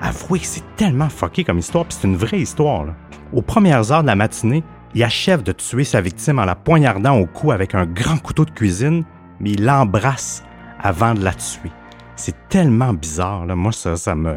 Avouez que c'est tellement fucké comme histoire, puis c'est une vraie histoire. Là. Aux premières heures de la matinée, il achève de tuer sa victime en la poignardant au cou avec un grand couteau de cuisine, mais il l'embrasse avant de la tuer. C'est tellement bizarre. Là. Moi, ça, ça, me,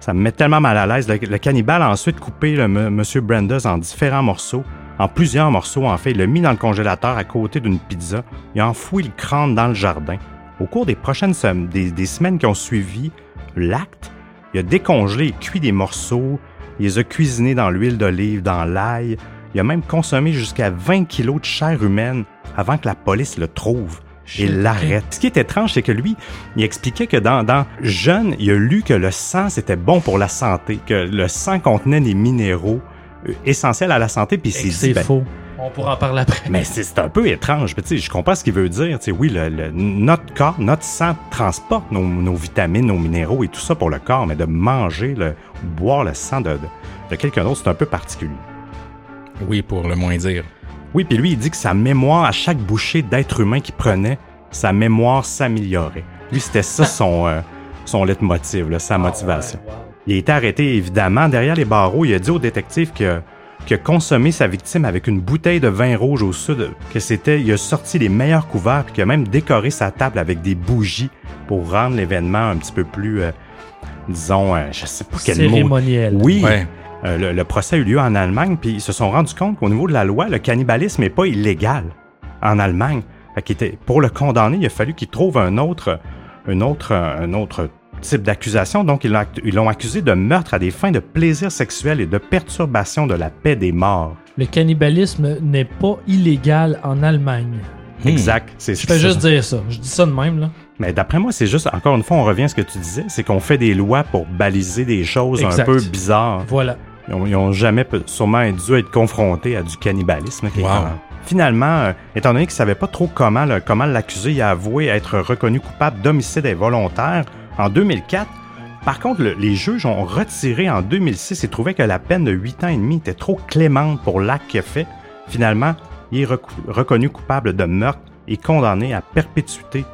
ça me met tellement mal à l'aise. Le, cannibale a ensuite coupé le, M. Brandes en différents morceaux, en plusieurs morceaux en fait. Il l'a mis dans le congélateur à côté d'une pizza. Il a enfoui le crâne dans le jardin. Au cours des prochaines des semaines qui ont suivi l'acte, il a décongelé et cuit des morceaux, il les a cuisinés dans l'huile d'olive, dans l'ail. Il a même consommé jusqu'à 20 kilos de chair humaine avant que la police le trouve et l'arrête. Ce qui est étrange, c'est que lui, il expliquait que dans, dans jeune, il a lu que le sang, c'était bon pour la santé, que le sang contenait des minéraux euh, essentiels à la santé, puis c'est ben, faux. On pourra en parler après. Mais c'est un peu étrange. sais, je comprends ce qu'il veut dire. oui, le, notre corps, notre sang transporte nos, nos, vitamines, nos minéraux et tout ça pour le corps, mais de manger, le, boire le sang de, de, de quelqu'un d'autre, c'est un peu particulier. Oui, pour le moins dire. Oui, puis lui, il dit que sa mémoire, à chaque bouchée d'être humain qu'il prenait, sa mémoire s'améliorait. Lui, c'était ça son, euh, son leitmotiv, sa ah motivation. Il a été arrêté, évidemment, derrière les barreaux. Il a dit au détective que qui a consommé sa victime avec une bouteille de vin rouge au sud, que c'était, il a sorti les meilleurs couverts, puis qu'il a même décoré sa table avec des bougies pour rendre l'événement un petit peu plus, euh, disons, euh, je sais pas quel Cérémoniel. mot. Oui. Euh, le, procès a eu lieu en Allemagne, puis ils se sont rendus compte qu'au niveau de la loi, le cannibalisme n'est pas illégal en Allemagne. Pour le condamner, il a fallu qu'il trouve un autre, un autre, un autre type d'accusation. Donc, ils l'ont accusé de meurtre à des fins de plaisir sexuel et de perturbation de la paix des morts. Le cannibalisme n'est pas illégal en Allemagne. Hmm. Exact. Je fais juste dire ça. Je dis ça de même, là. Mais d'après moi, c'est juste, encore une fois, on revient à ce que tu disais, c'est qu'on fait des lois pour baliser des choses un peu bizarres. Voilà. Ils n'ont jamais sûrement dû être confrontés à du cannibalisme. Finalement, euh, étant donné qu'ils ne savaient pas trop comment, comment l'accuser, il a avoué être reconnu coupable d'homicide involontaire en 2004. Par contre, les juges ont retiré en 2006 et trouvaient que la peine de 8 ans et demi était trop clémente pour l'acte qu'il a fait. Finalement, il est reconnu coupable de meurtre et condamné à perpétuité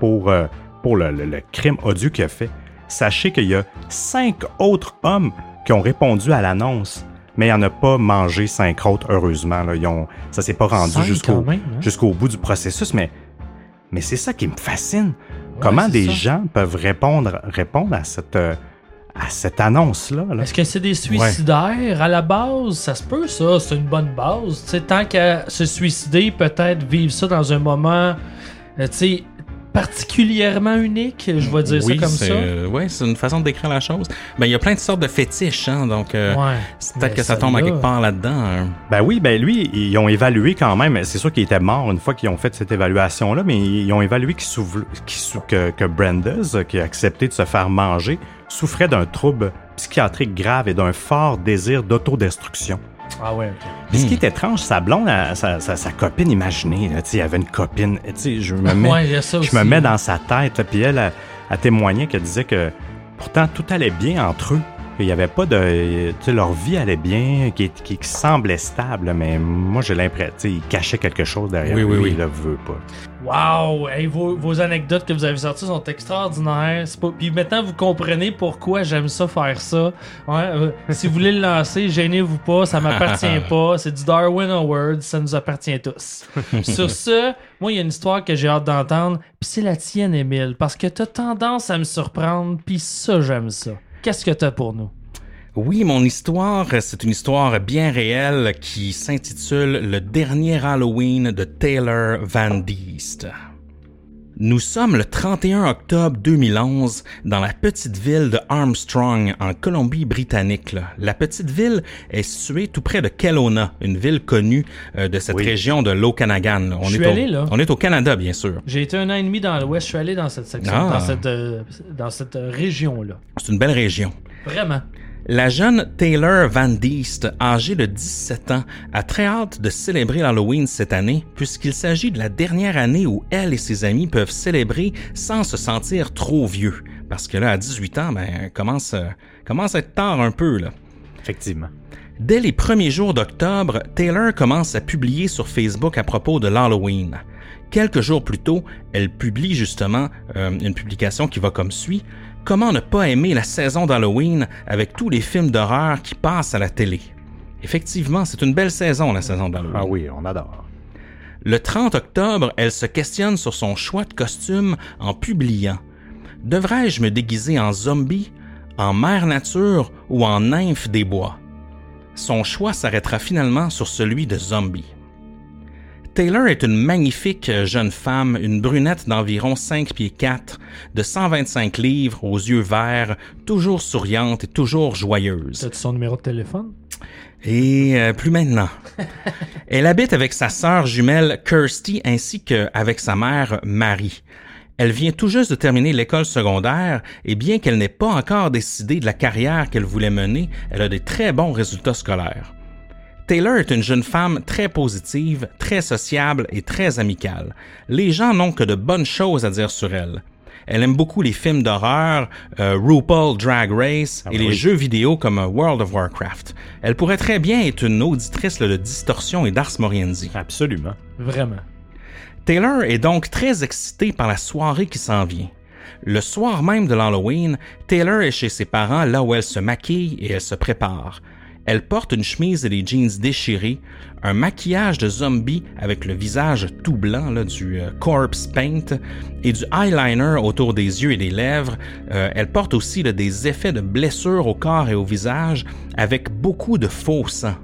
pour, euh, pour le, le, crime odieux qu'il a fait. Sachez qu'il y a cinq autres hommes qui ont répondu à l'annonce, mais il en a pas mangé cinq autres, heureusement. Là. Ils ont, ça s'est pas rendu jusqu'au hein? jusqu'au bout du processus, mais, mais c'est ça qui me fascine. Comment des gens peuvent répondre, répondre à cette, euh, à cette annonce-là. Est-ce que c'est des suicidaires? À la base? Ça se peut, ça. C'est une bonne base. sais, tant qu'à se suicider, peut-être vivre ça dans un moment euh, sais, particulièrement unique, je vais dire ça comme ça. Euh, oui, c'est une façon de décrire la chose. Ben, il y a plein de sortes de fétiches, hein, donc euh, peut-être que ça tombe à quelque part là-dedans. Hein. Ben oui, ben lui, ils ont évalué quand même. C'est sûr qu'il était mort une fois qu'ils ont fait cette évaluation-là, mais ils ont évalué que, que Brandes, qui a accepté de se faire manger, souffrait d'un trouble psychiatrique grave et d'un fort désir d'autodestruction. Ah ouais, ok. ce qui est étrange, sa blonde, sa, sa, copine imaginée, il y avait une copine. Je me mets, je me mets dans sa tête, puis elle a, a témoigné qu'elle disait que pourtant tout allait bien entre eux. Il n'y avait pas de. Tu sais, leur vie allait bien, qui, qui, semblait stable, mais moi, j'ai l'impression. ils cachaient quelque chose derrière oui, lui, oui, oui. il le veut pas. Wow! vos, anecdotes que vous avez sorties sont extraordinaires. Puis maintenant, vous comprenez pourquoi j'aime ça faire ça. Euh, si vous voulez le lancer, gênez-vous pas, ça m'appartient pas. C'est du Darwin Award, ça nous appartient tous. Sur ce, moi, il y a une histoire que j'ai hâte d'entendre, puis c'est la tienne, Émile, parce que t'as tendance à me surprendre, puis ça, j'aime ça. Qu'est-ce que t'as pour nous? Oui, mon histoire, c'est une histoire bien réelle qui s'intitule Le dernier Halloween de Taylor Van Diest. Nous sommes le 31 octobre 2011 dans la petite ville de Armstrong en Colombie-Britannique. La petite ville est située tout près de Kelowna, une ville connue euh, de cette région de l'Okanagan. On, est allé, là. on est au Canada, bien sûr. J'ai été un an et demi dans l'Ouest, je suis allé dans cette section, ah. dans cette, euh, dans cette région-là. C'est une belle région. Vraiment. La jeune Taylor Van Diest, âgée de 17 ans, a très hâte de célébrer l'Halloween cette année, puisqu'il s'agit de la dernière année où elle et ses amis peuvent célébrer sans se sentir trop vieux. Parce que là, à 18 ans, ben, commence, commence à être tard un peu, là. Effectivement. Dès les premiers jours d'octobre, Taylor commence à publier sur Facebook à propos de l'Halloween. Quelques jours plus tôt, elle publie justement euh, une publication qui va comme suit Comment ne pas aimer la saison d'Halloween avec tous les films d'horreur qui passent à la télé? Effectivement, c'est une belle saison, la saison d'Halloween. Ah oui, on adore. Le 30 octobre, elle se questionne sur son choix de costume en publiant Devrais-je me déguiser en zombie, en mère nature ou en nymphe des bois? Son choix s'arrêtera finalement sur celui de zombie. Taylor est une magnifique jeune femme, une brunette d'environ 5 pieds 4, de 125 livres, aux yeux verts, toujours souriante et toujours joyeuse. T'as-tu son numéro de téléphone? Et euh, plus maintenant. Elle habite avec sa sœur jumelle Kirsty ainsi qu'avec sa mère Marie. Elle vient tout juste de terminer l'école secondaire et bien qu'elle n'ait pas encore décidé de la carrière qu'elle voulait mener, elle a des très bons résultats scolaires. Taylor est une jeune femme très positive, très sociable et très amicale. Les gens n'ont que de bonnes choses à dire sur elle. Elle aime beaucoup les films d'horreur, euh, RuPaul Drag Race Ah et les oui. jeux vidéo comme euh, World of Warcraft. Elle pourrait très bien être une auditrice là, de distorsion et d'Ars Moriendi. Absolument. Vraiment. Taylor est donc très excitée par la soirée qui s'en vient. Le soir même de l'Halloween, Taylor est chez ses parents là où elle se maquille et elle se prépare. Elle porte une chemise et des jeans déchirés, un maquillage de zombie avec le visage tout blanc, là, du euh, corpse paint, et du eyeliner autour des yeux et des lèvres. Euh, elle porte aussi des effets de blessures au corps et au visage avec beaucoup de faux sang.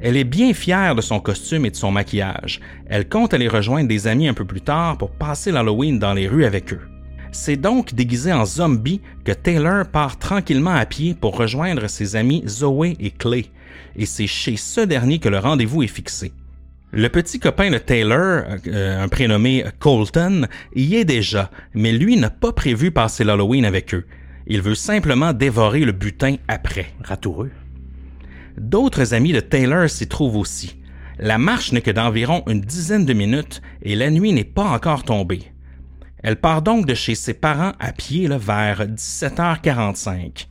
Elle est bien fière de son costume et de son maquillage. Elle compte aller rejoindre des amis un peu plus tard pour passer l'Halloween dans les rues avec eux. C'est donc déguisé en zombie que Taylor part tranquillement à pied pour rejoindre ses amis Zoé et Clay, et c'est chez ce dernier que le rendez-vous est fixé. Le petit copain de Taylor, euh, un prénommé Colton, y est déjà, mais lui n'a pas prévu passer l'Halloween avec eux. Il veut simplement dévorer le butin après. Ratoureux. D'autres amis de Taylor s'y trouvent aussi. La marche n'est que d'environ une dizaine de minutes et la nuit n'est pas encore tombée. Elle part donc de chez ses parents à pied vers 17h45.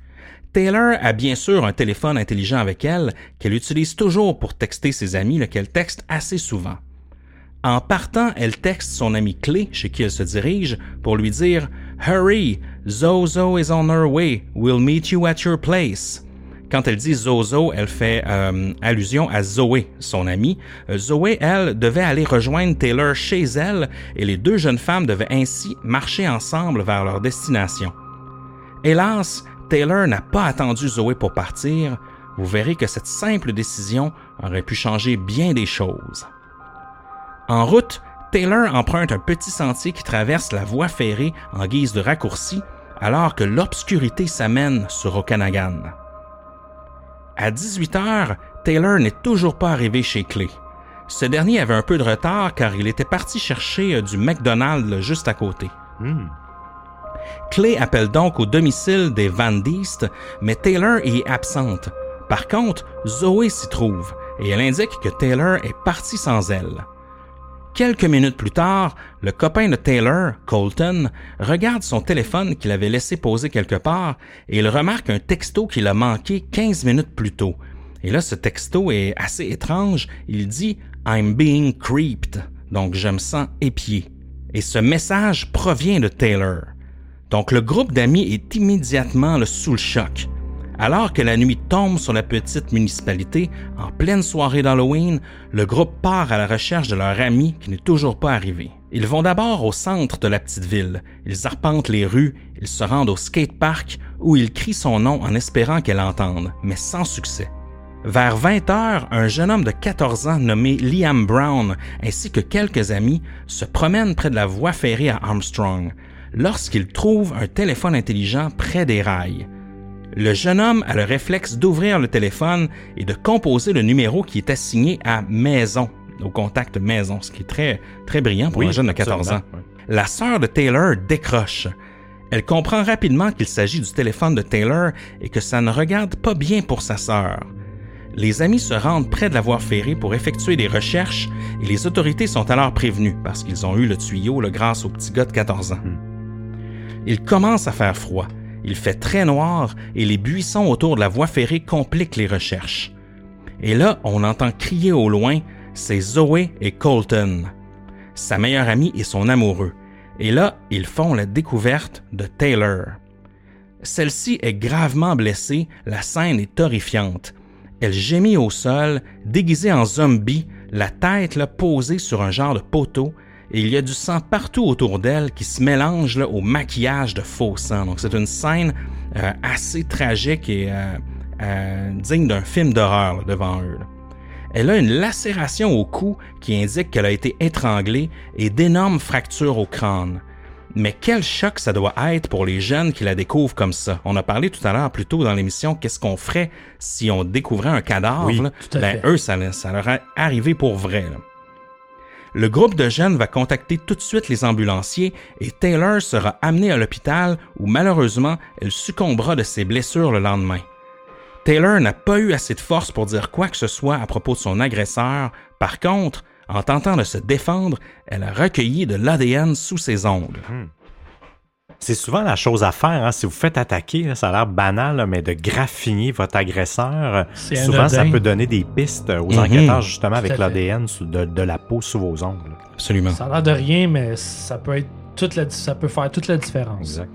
Taylor a bien sûr un téléphone intelligent avec elle qu'elle utilise toujours pour texter ses amis, qu'elle texte assez souvent. En partant, elle texte son ami Clé, chez qui elle se dirige, pour lui dire Hurry, Zozo is on her way. We'll meet you at your place. Quand elle dit Zozo, elle fait euh, allusion à Zoé, son amie. Euh, Zoé, elle, devait aller rejoindre Taylor chez elle et les deux jeunes femmes devaient ainsi marcher ensemble vers leur destination. Hélas, Taylor n'a pas attendu Zoé pour partir. Vous verrez que cette simple décision aurait pu changer bien des choses. En route, Taylor emprunte un petit sentier qui traverse la voie ferrée en guise de raccourci, alors que l'obscurité s'amène sur Okanagan. À 18 heures, Taylor n'est toujours pas arrivé chez Clay. Ce dernier avait un peu de retard car il était parti chercher euh, du McDonald's juste à côté. Hmm. Clay appelle donc au domicile des Van Deest, mais Taylor y est absente. Par contre, Zoé s'y trouve et elle indique que Taylor est parti sans elle. Quelques minutes plus tard, le copain de Taylor, Colton, regarde son téléphone qu'il avait laissé poser quelque part et il remarque un texto qu'il a manqué 15 minutes plus tôt. Et là, ce texto est assez étrange. Il dit I'm being creeped, donc je me sens épié. Et ce message provient de Taylor. Donc le groupe d'amis est immédiatement sous le choc. Alors que la nuit tombe sur la petite municipalité, en pleine soirée d'Halloween, le groupe part à la recherche de leur ami qui n'est toujours pas arrivé. Ils vont d'abord au centre de la petite ville. Ils arpentent les rues, ils se rendent au skatepark où ils crient son nom en espérant qu'elle entende, mais sans succès. Vers 20 heures, un jeune homme de 14 ans nommé Liam Brown ainsi que quelques amis se promènent près de la voie ferrée à Armstrong lorsqu'ils trouvent un téléphone intelligent près des rails. Le jeune homme a le réflexe d'ouvrir le téléphone et de composer le numéro qui est assigné à Maison, au contact Maison, ce qui est très, très brillant pour un jeune de 14 ans. La sœur de Taylor décroche. Elle comprend rapidement qu'il s'agit du téléphone de Taylor et que ça ne regarde pas bien pour sa sœur. Les amis se rendent près de la voie ferrée pour effectuer des recherches et les autorités sont alors prévenues parce qu'ils ont eu le tuyau là, grâce au petit gars de 14 ans. Il commence à faire froid. Il fait très noir et les buissons autour de la voie ferrée compliquent les recherches. Et là, on entend crier au loin, c'est Zoé et Colton, sa meilleure amie et son amoureux. Et là, ils font la découverte de Taylor. Celle-ci est gravement blessée, la scène est horrifiante. Elle gémit au sol, déguisée en zombie, la tête posée sur un genre de poteau, et il y a du sang partout autour d'elle qui se mélange là, au maquillage de faux sang. Donc c'est une scène euh, assez tragique et euh, euh, digne d'un film d'horreur devant eux. Elle a une lacération au cou qui indique qu'elle a été étranglée et d'énormes fractures au crâne. Mais quel choc ça doit être pour les jeunes qui la découvrent comme ça. On a parlé tout à l'heure plus tôt dans l'émission qu'est-ce qu'on ferait si on découvrait un cadavre. Oui, là. ben, eux, ça, ça leur est arrivé pour vrai. là. Le groupe de jeunes va contacter tout de suite les ambulanciers et Taylor sera amenée à l'hôpital où malheureusement elle succombera de ses blessures le lendemain. Taylor n'a pas eu assez de force pour dire quoi que ce soit à propos de son agresseur. Par contre, en tentant de se défendre, elle a recueilli de l'ADN sous ses ongles. C'est souvent la chose à faire. hein. Si vous faites attaquer, là, ça a l'air banal, là, mais de graffiner votre agresseur, C'est souvent ça peut donner des pistes aux Mhm. enquêteurs justement avec l'ADN de, de la peau sous vos ongles. Absolument. Ça a l'air de rien, mais ça peut être toute la, ça peut faire toute la différence. Exact.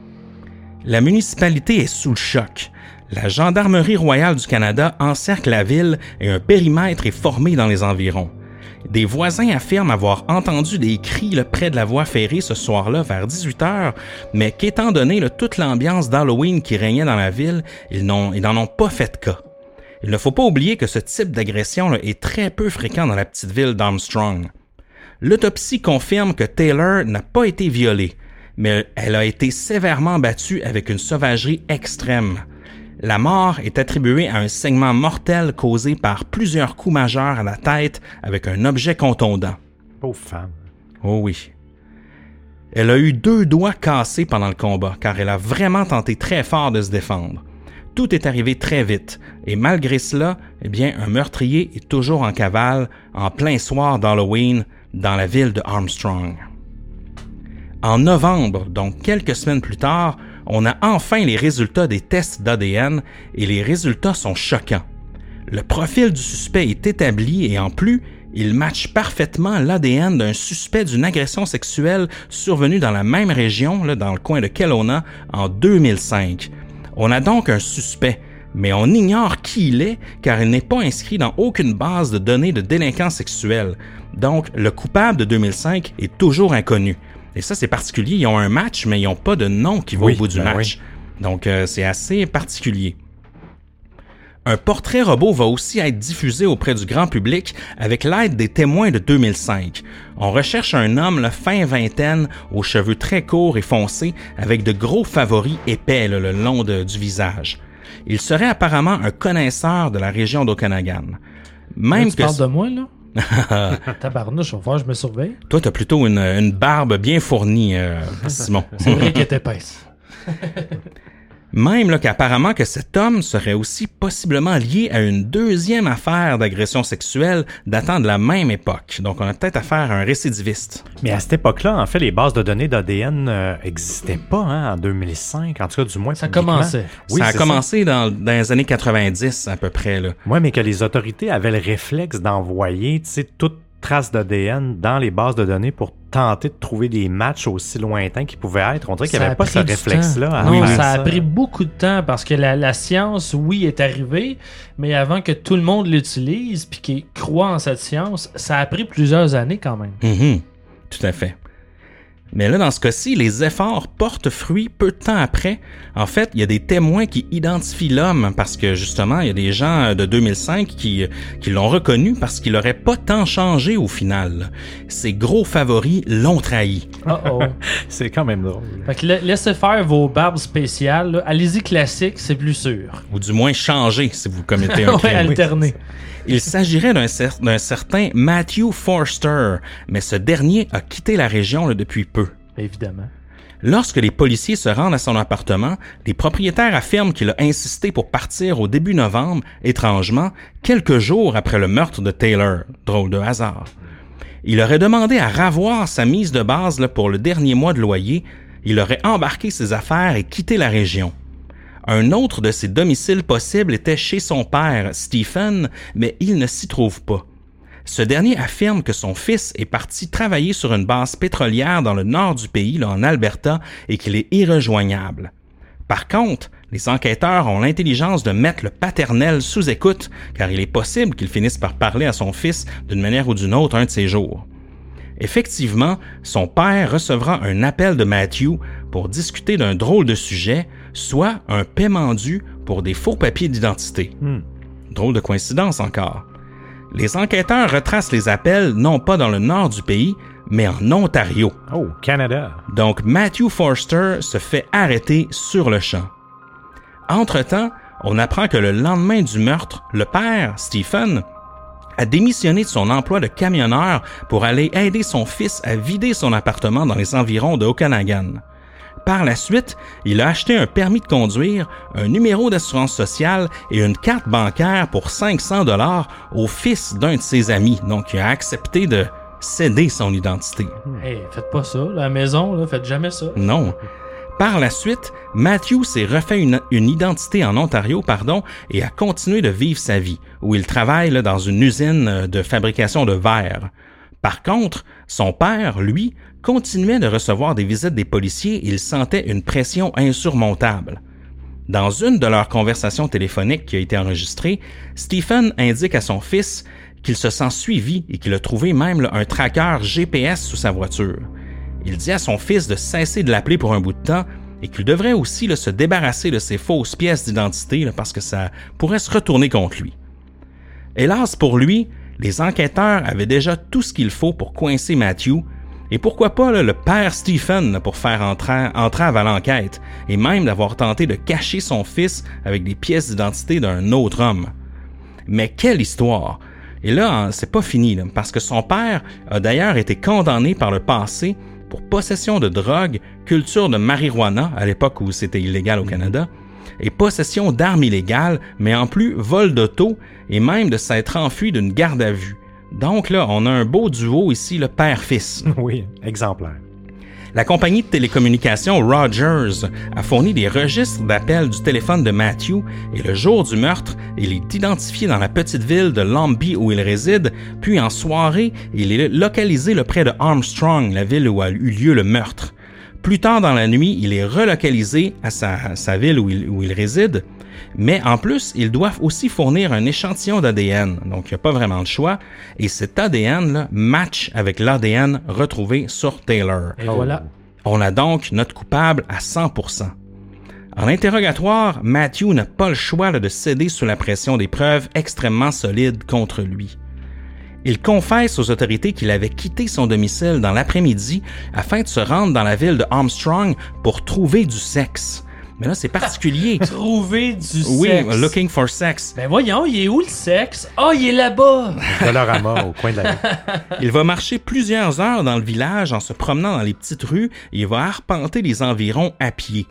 La municipalité est sous le choc. La Gendarmerie royale du Canada encercle la ville et un périmètre est formé dans les environs. Des voisins affirment avoir entendu des cris près de la voie ferrée ce soir-là vers 18 heures, mais qu'étant donné toute l'ambiance d'Halloween qui régnait dans la ville, ils n'en ont pas fait cas. Il ne faut pas oublier que ce type d'agression est très peu fréquent dans la petite ville d'Armstrong. L'autopsie confirme que Taylor n'a pas été violée, mais elle a été sévèrement battue avec une sauvagerie extrême. La mort est attribuée à un saignement mortel causé par plusieurs coups majeurs à la tête avec un objet contondant. Pauvre femme. Oh oui. Elle a eu deux doigts cassés pendant le combat car elle a vraiment tenté très fort de se défendre. Tout est arrivé très vite et malgré cela, eh bien, un meurtrier est toujours en cavale en plein soir d'Halloween dans la ville de Armstrong. En novembre, donc quelques semaines plus tard, on a enfin les résultats des tests d'ADN et les résultats sont choquants. Le profil du suspect est établi et en plus, il matche parfaitement l'ADN d'un suspect d'une agression sexuelle survenue dans la même région, là, dans le coin de Kelowna, en 2005. On a donc un suspect, mais on ignore qui il est car il n'est pas inscrit dans aucune base de données de délinquants sexuels. Donc, le coupable de 2005 est toujours inconnu. Et ça, c'est particulier. Ils ont un match, mais ils n'ont pas de nom qui va Oui, au bout du ben match. Donc, euh, c'est assez particulier. Un portrait robot va aussi être diffusé auprès du grand public avec l'aide des témoins de 2005. On recherche un homme la fin vingtaine, aux cheveux très courts et foncés, avec de gros favoris épais là, le long de- du visage. Il serait apparemment un connaisseur de la région d'Okanagan. Même Là, tu que parles de moi, là? Tabarnouche, on va voir, je me surveille. toi, t'as plutôt une, une barbe bien fournie, euh, Simon. C'est vrai qu'elle est épaisse. Même là, qu'apparemment que cet homme serait aussi possiblement lié à une deuxième affaire d'agression sexuelle datant de la même époque. Donc, on a peut-être affaire à un récidiviste. Mais à cette époque-là, en fait, les bases de données d'ADN n'existaient pas hein, en 2005, en tout cas du moins Ça commençait. Oui, ça a commencé dans, dans les années 90 à peu près. Là. Oui, mais que les autorités avaient le réflexe d'envoyer, tu sais, toute trace d'ADN dans les bases de données pour tenter de trouver des matchs aussi lointains qu'ils pouvaient être. On dirait qu'il n'y Ça avait a pas pris ce réflexe-là. Non, faire ça a pris beaucoup de temps parce que la, la science, oui, est arrivée, mais avant que tout le monde l'utilise puis qu'il croit en cette science, ça a pris plusieurs années quand même. Mhm. Tout à fait. Mais là, dans ce cas-ci, les efforts portent fruit peu de temps après. En fait, il y a des témoins qui identifient l'homme parce que justement, il y a des gens de 2005 qui, qui l'ont reconnu parce qu'il n'aurait pas tant changé au final. Ses gros favoris l'ont trahi. Oh oh. C'est quand même drôle. fait que la- laissez faire vos barbes spéciales. là. Allez-y classique, c'est plus sûr. Ou du moins changé si vous commettez un ouais, crime. alterner. Il s'agirait d'un cer- d'un certain Matthew Forster, mais ce dernier a quitté la région là, depuis peu. Évidemment. Lorsque les policiers se rendent à son appartement, les propriétaires affirment qu'il a insisté pour partir au début novembre, étrangement, quelques jours après le meurtre de Taylor. Drôle de hasard. Il aurait demandé à ravoir sa mise de base pour le dernier mois de loyer. Il aurait embarqué ses affaires et quitté la région. Un autre de ses domiciles possibles était chez son père, Stephen, mais il ne s'y trouve pas. Ce dernier affirme que son fils est parti travailler sur une base pétrolière dans le nord du pays, là, en Alberta, et qu'il est irrejoignable. Par contre, les enquêteurs ont l'intelligence de mettre le paternel sous écoute, car il est possible qu'il finisse par parler à son fils d'une manière ou d'une autre un de ces jours. Effectivement, son père recevra un appel de Matthew pour discuter d'un drôle de sujet, soit un paiement dû pour des faux papiers d'identité. Drôle de coïncidence encore. Les enquêteurs retracent les appels non pas dans le nord du pays, mais en Ontario. Oh, Canada. Donc Matthew Forster se fait arrêter sur le champ. Entre-temps, on apprend que le lendemain du meurtre, le père, Stephen, a démissionné de son emploi de camionneur pour aller aider son fils à vider son appartement dans les environs de Okanagan. Par la suite, il a acheté un permis de conduire, un numéro d'assurance sociale et une carte bancaire pour 500 dollars au fils d'un de ses amis. Donc, il a accepté de céder son identité. Hey, faites pas ça. La maison, là, faites jamais ça. Non. Par la suite, Matthew s'est refait une, une identité en Ontario, pardon, et a continué de vivre sa vie, où il travaille là, dans une usine euh, de fabrication de verre. Par contre, son père, lui, continuait de recevoir des visites des policiers il sentait une pression insurmontable. Dans une de leurs conversations téléphoniques qui a été enregistrée, Stephen indique à son fils qu'il se sent suivi et qu'il a trouvé même un tracker GPS sous sa voiture. Il dit à son fils de cesser de l'appeler pour un bout de temps et qu'il devrait aussi se débarrasser de ses fausses pièces d'identité parce que ça pourrait se retourner contre lui. Hélas pour lui, les enquêteurs avaient déjà tout ce qu'il faut pour coincer Matthew et pourquoi pas là, le père Stephen pour faire entra- entrave à l'enquête et même d'avoir tenté de cacher son fils avec des pièces d'identité d'un autre homme. Mais quelle histoire! Et là, hein, c'est pas fini, là, parce que son père a d'ailleurs été condamné par le passé pour possession de drogue, culture de marijuana, à l'époque où c'était illégal au Canada, et possession d'armes illégales, mais en plus vol d'auto et même de s'être enfui d'une garde à vue. Donc là, on a un beau duo ici, le père-fils. Oui, exemplaire. La compagnie de télécommunications Rogers a fourni des registres d'appels du téléphone de Matthew et le jour du meurtre, il est identifié dans la petite ville de Lambie où il réside, puis en soirée, il est localisé le près de Armstrong, la ville où a eu lieu le meurtre. Plus tard dans la nuit, il est relocalisé à sa, sa ville où il, où il réside, mais en plus, ils doivent aussi fournir un échantillon d'ADN, donc il n'y a pas vraiment de choix, et cet ADN là, match avec l'ADN retrouvé sur Taylor. Et voilà. On a donc notre coupable à 100%. En interrogatoire, Matthew n'a pas le choix là, de céder sous la pression des preuves extrêmement solides contre lui. Il confesse aux autorités qu'il avait quitté son domicile dans l'après-midi afin de se rendre dans la ville de Armstrong pour trouver du sexe. Mais là, c'est particulier. Trouver du oui, sexe. looking for sex. Ben voyons, il est où le sexe? Ah, il est là-bas! Dolorama au coin de la rue. Il va marcher plusieurs heures dans le village en se promenant dans les petites rues et il va arpenter les environs à pied.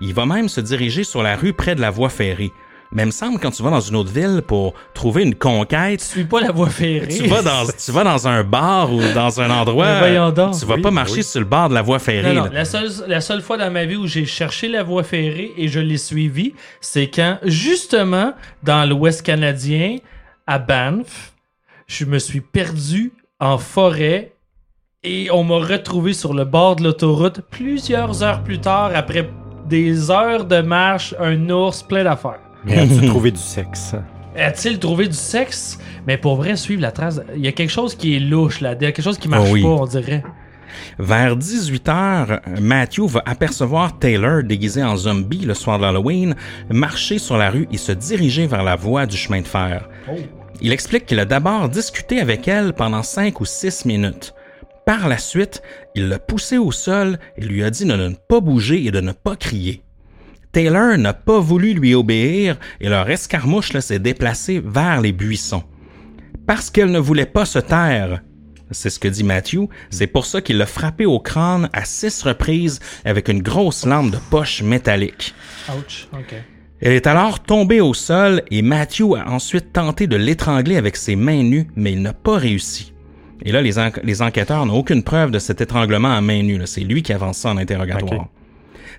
Il va même se diriger sur la rue près de la voie ferrée. Mais il me semble quand tu vas dans une autre ville pour trouver une conquête, Tu suis pas la voie ferrée. tu vas dans tu vas dans un bar ou dans un endroit, donc. tu vas Oui, pas oui. marcher sur le bord de la voie ferrée. Non, la seule, la seule fois dans ma vie où j'ai cherché la voie ferrée et je l'ai suivie, c'est quand, justement, dans l'Ouest canadien, à Banff, je me suis perdu en forêt et on m'a retrouvé sur le bord de l'autoroute plusieurs heures plus tard, après des heures de marche, un ours, plein d'affaires. Mais as-tu trouvé du sexe? A-t-il trouvé du sexe? Mais pour vrai, suivre la trace, il y a quelque chose qui est louche là, il y a quelque chose qui marche Oh oui. pas, on dirait. Vers 18 heures, Matthew va apercevoir Taylor déguisé en zombie le soir de l'Halloween marcher sur la rue et se diriger vers la voie du chemin de fer. Oh. Il explique qu'il a d'abord discuté avec elle pendant cinq ou six minutes. Par la suite, il l'a poussé au sol et lui a dit de ne pas bouger et de ne pas crier. Taylor n'a pas voulu lui obéir et leur escarmouche s'est déplacée vers les buissons. Parce qu'elle ne voulait pas se taire, c'est ce que dit Matthew, c'est pour ça qu'il l'a frappé au crâne à six reprises avec une grosse lampe de poche métallique. Ouch, ok. Elle est alors tombée au sol et Matthew a ensuite tenté de l'étrangler avec ses mains nues, mais il n'a pas réussi. Et là, les, en- les enquêteurs n'ont aucune preuve de cet étranglement à main nue. C'est lui qui avance ça en interrogatoire.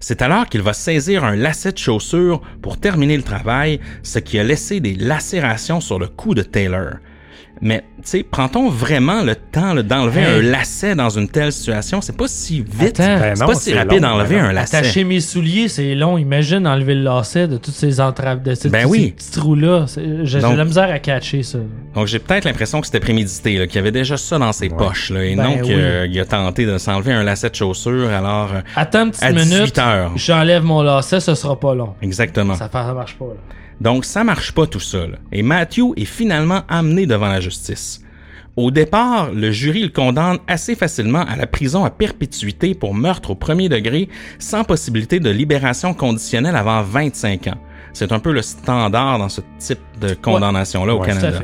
C'est alors qu'il va saisir un lacet de chaussure pour terminer le travail, ce qui a laissé des lacérations sur le cou de Taylor. Mais, tu sais, prend-on vraiment le temps là, d'enlever Hey. un lacet dans une telle situation? C'est pas si vite. Attends. Ben c'est non, pas si c'est rapide long, d'enlever ben un lacet. Attacher mes souliers, c'est long. Imagine enlever le lacet de toutes ces entraves, de ces, Ben tous oui. ces petits trous-là. C'est- J'ai de la misère à catcher ça. Donc j'ai peut-être l'impression que c'était prémédité, là, qu'il y avait déjà ça dans ses poches, là, et Ben non oui. qu'il a tenté de s'enlever un lacet de chaussure. Alors, Attends une petite à 18 minute. J'enlève mon lacet, ce sera pas long. Exactement. Ça, ça marche pas. Là. Donc ça marche pas tout là. Et Matthew est finalement amené devant la justice. Au départ, le jury le condamne assez facilement à la prison à perpétuité pour meurtre au premier degré sans possibilité de libération conditionnelle avant 25 ans. C'est un peu le standard dans ce type de condamnation-là au Ouais, Canada.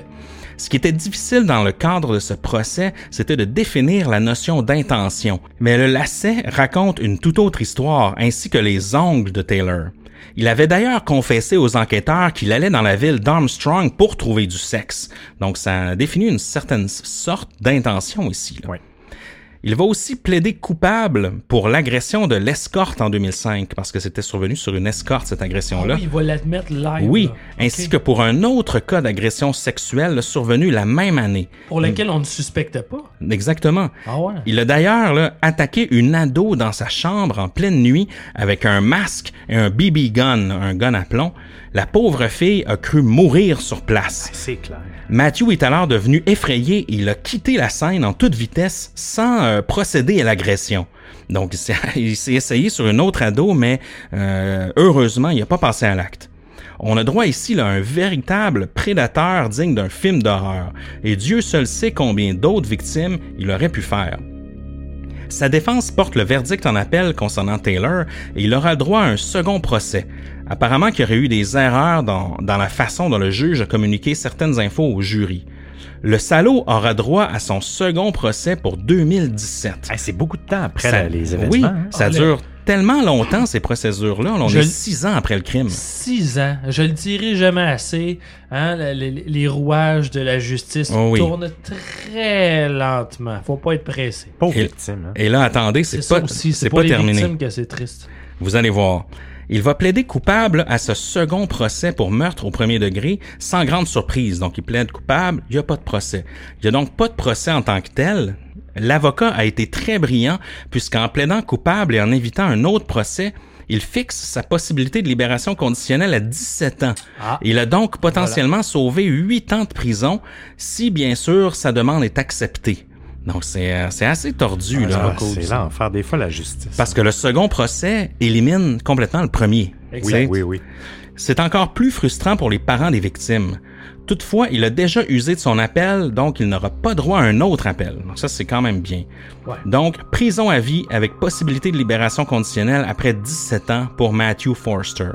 Ce qui était difficile dans le cadre de ce procès, c'était de définir la notion d'intention. Mais le lacet raconte une toute autre histoire, ainsi que les ongles de Taylor. Il avait d'ailleurs confessé aux enquêteurs qu'il allait dans la ville d'Armstrong pour trouver du sexe. Donc ça définit une certaine sorte d'intention ici. Il va aussi plaider coupable pour l'agression de l'escorte en 2005, parce que c'était survenu sur une escorte, cette Ah agression-là. oui, il va l'admettre live. Oui, ainsi que pour un autre cas d'agression sexuelle survenu la même année. Pour lequel on ne suspectait pas. Exactement. Ah ouais. Il a d'ailleurs attaqué une ado dans sa chambre en pleine nuit avec un masque et un BB gun, un gun à plomb. La pauvre fille a cru mourir sur place. C'est clair. Matthew est alors devenu effrayé et il a quitté la scène en toute vitesse sans euh, procéder à l'agression. Donc il s'est- essayé sur une autre ado, mais euh, heureusement, il n'a pas passé à l'acte. On a droit ici là, à un véritable prédateur digne d'un film d'horreur, et Dieu seul sait combien d'autres victimes il aurait pu faire. Sa défense porte le verdict en appel concernant Taylor et il aura droit à un second procès. Apparemment qu'il y aurait eu des erreurs dans, dans la façon dont le juge a communiqué certaines infos au jury. Le salaud aura droit à son second procès pour 2017. Hey, c'est beaucoup de temps après Ça- les événements. Oui, hein? ça le- dure tellement longtemps ces procédures-là. On Je est six ans après le crime. Six ans. Je le dirai jamais assez. Hein, le- le- les rouages de la justice Oh oui. tournent très lentement. Faut pas être pressé. Pauvre Et- victime. hein. Et là, attendez, c'est pas, aussi. c'est pas pas les terminé. victimes que c'est triste. Vous allez voir. Il va plaider coupable à ce second procès pour meurtre au premier degré sans grande surprise. Donc, il plaide coupable, il n'y a pas de procès. Il n'y a donc pas de procès en tant que tel. L'avocat a été très brillant puisqu'en plaidant coupable et en évitant un autre procès, il fixe sa possibilité de libération conditionnelle à 17 ans. Ah. Il a donc potentiellement sauvé 8 ans de prison si, bien sûr, sa demande est acceptée. Donc, c'est euh, c'est assez tordu. là. Ah, c'est l'enfer. Des fois, la justice. Parce que le second procès élimine complètement le premier. oui, oui, oui. C'est encore plus frustrant pour les parents des victimes. Toutefois, il a déjà usé de son appel, donc il n'aura pas droit à un autre appel. Donc ça, c'est quand même bien. Ouais. Donc, prison à vie avec possibilité de libération conditionnelle après 17 ans pour Matthew Forster.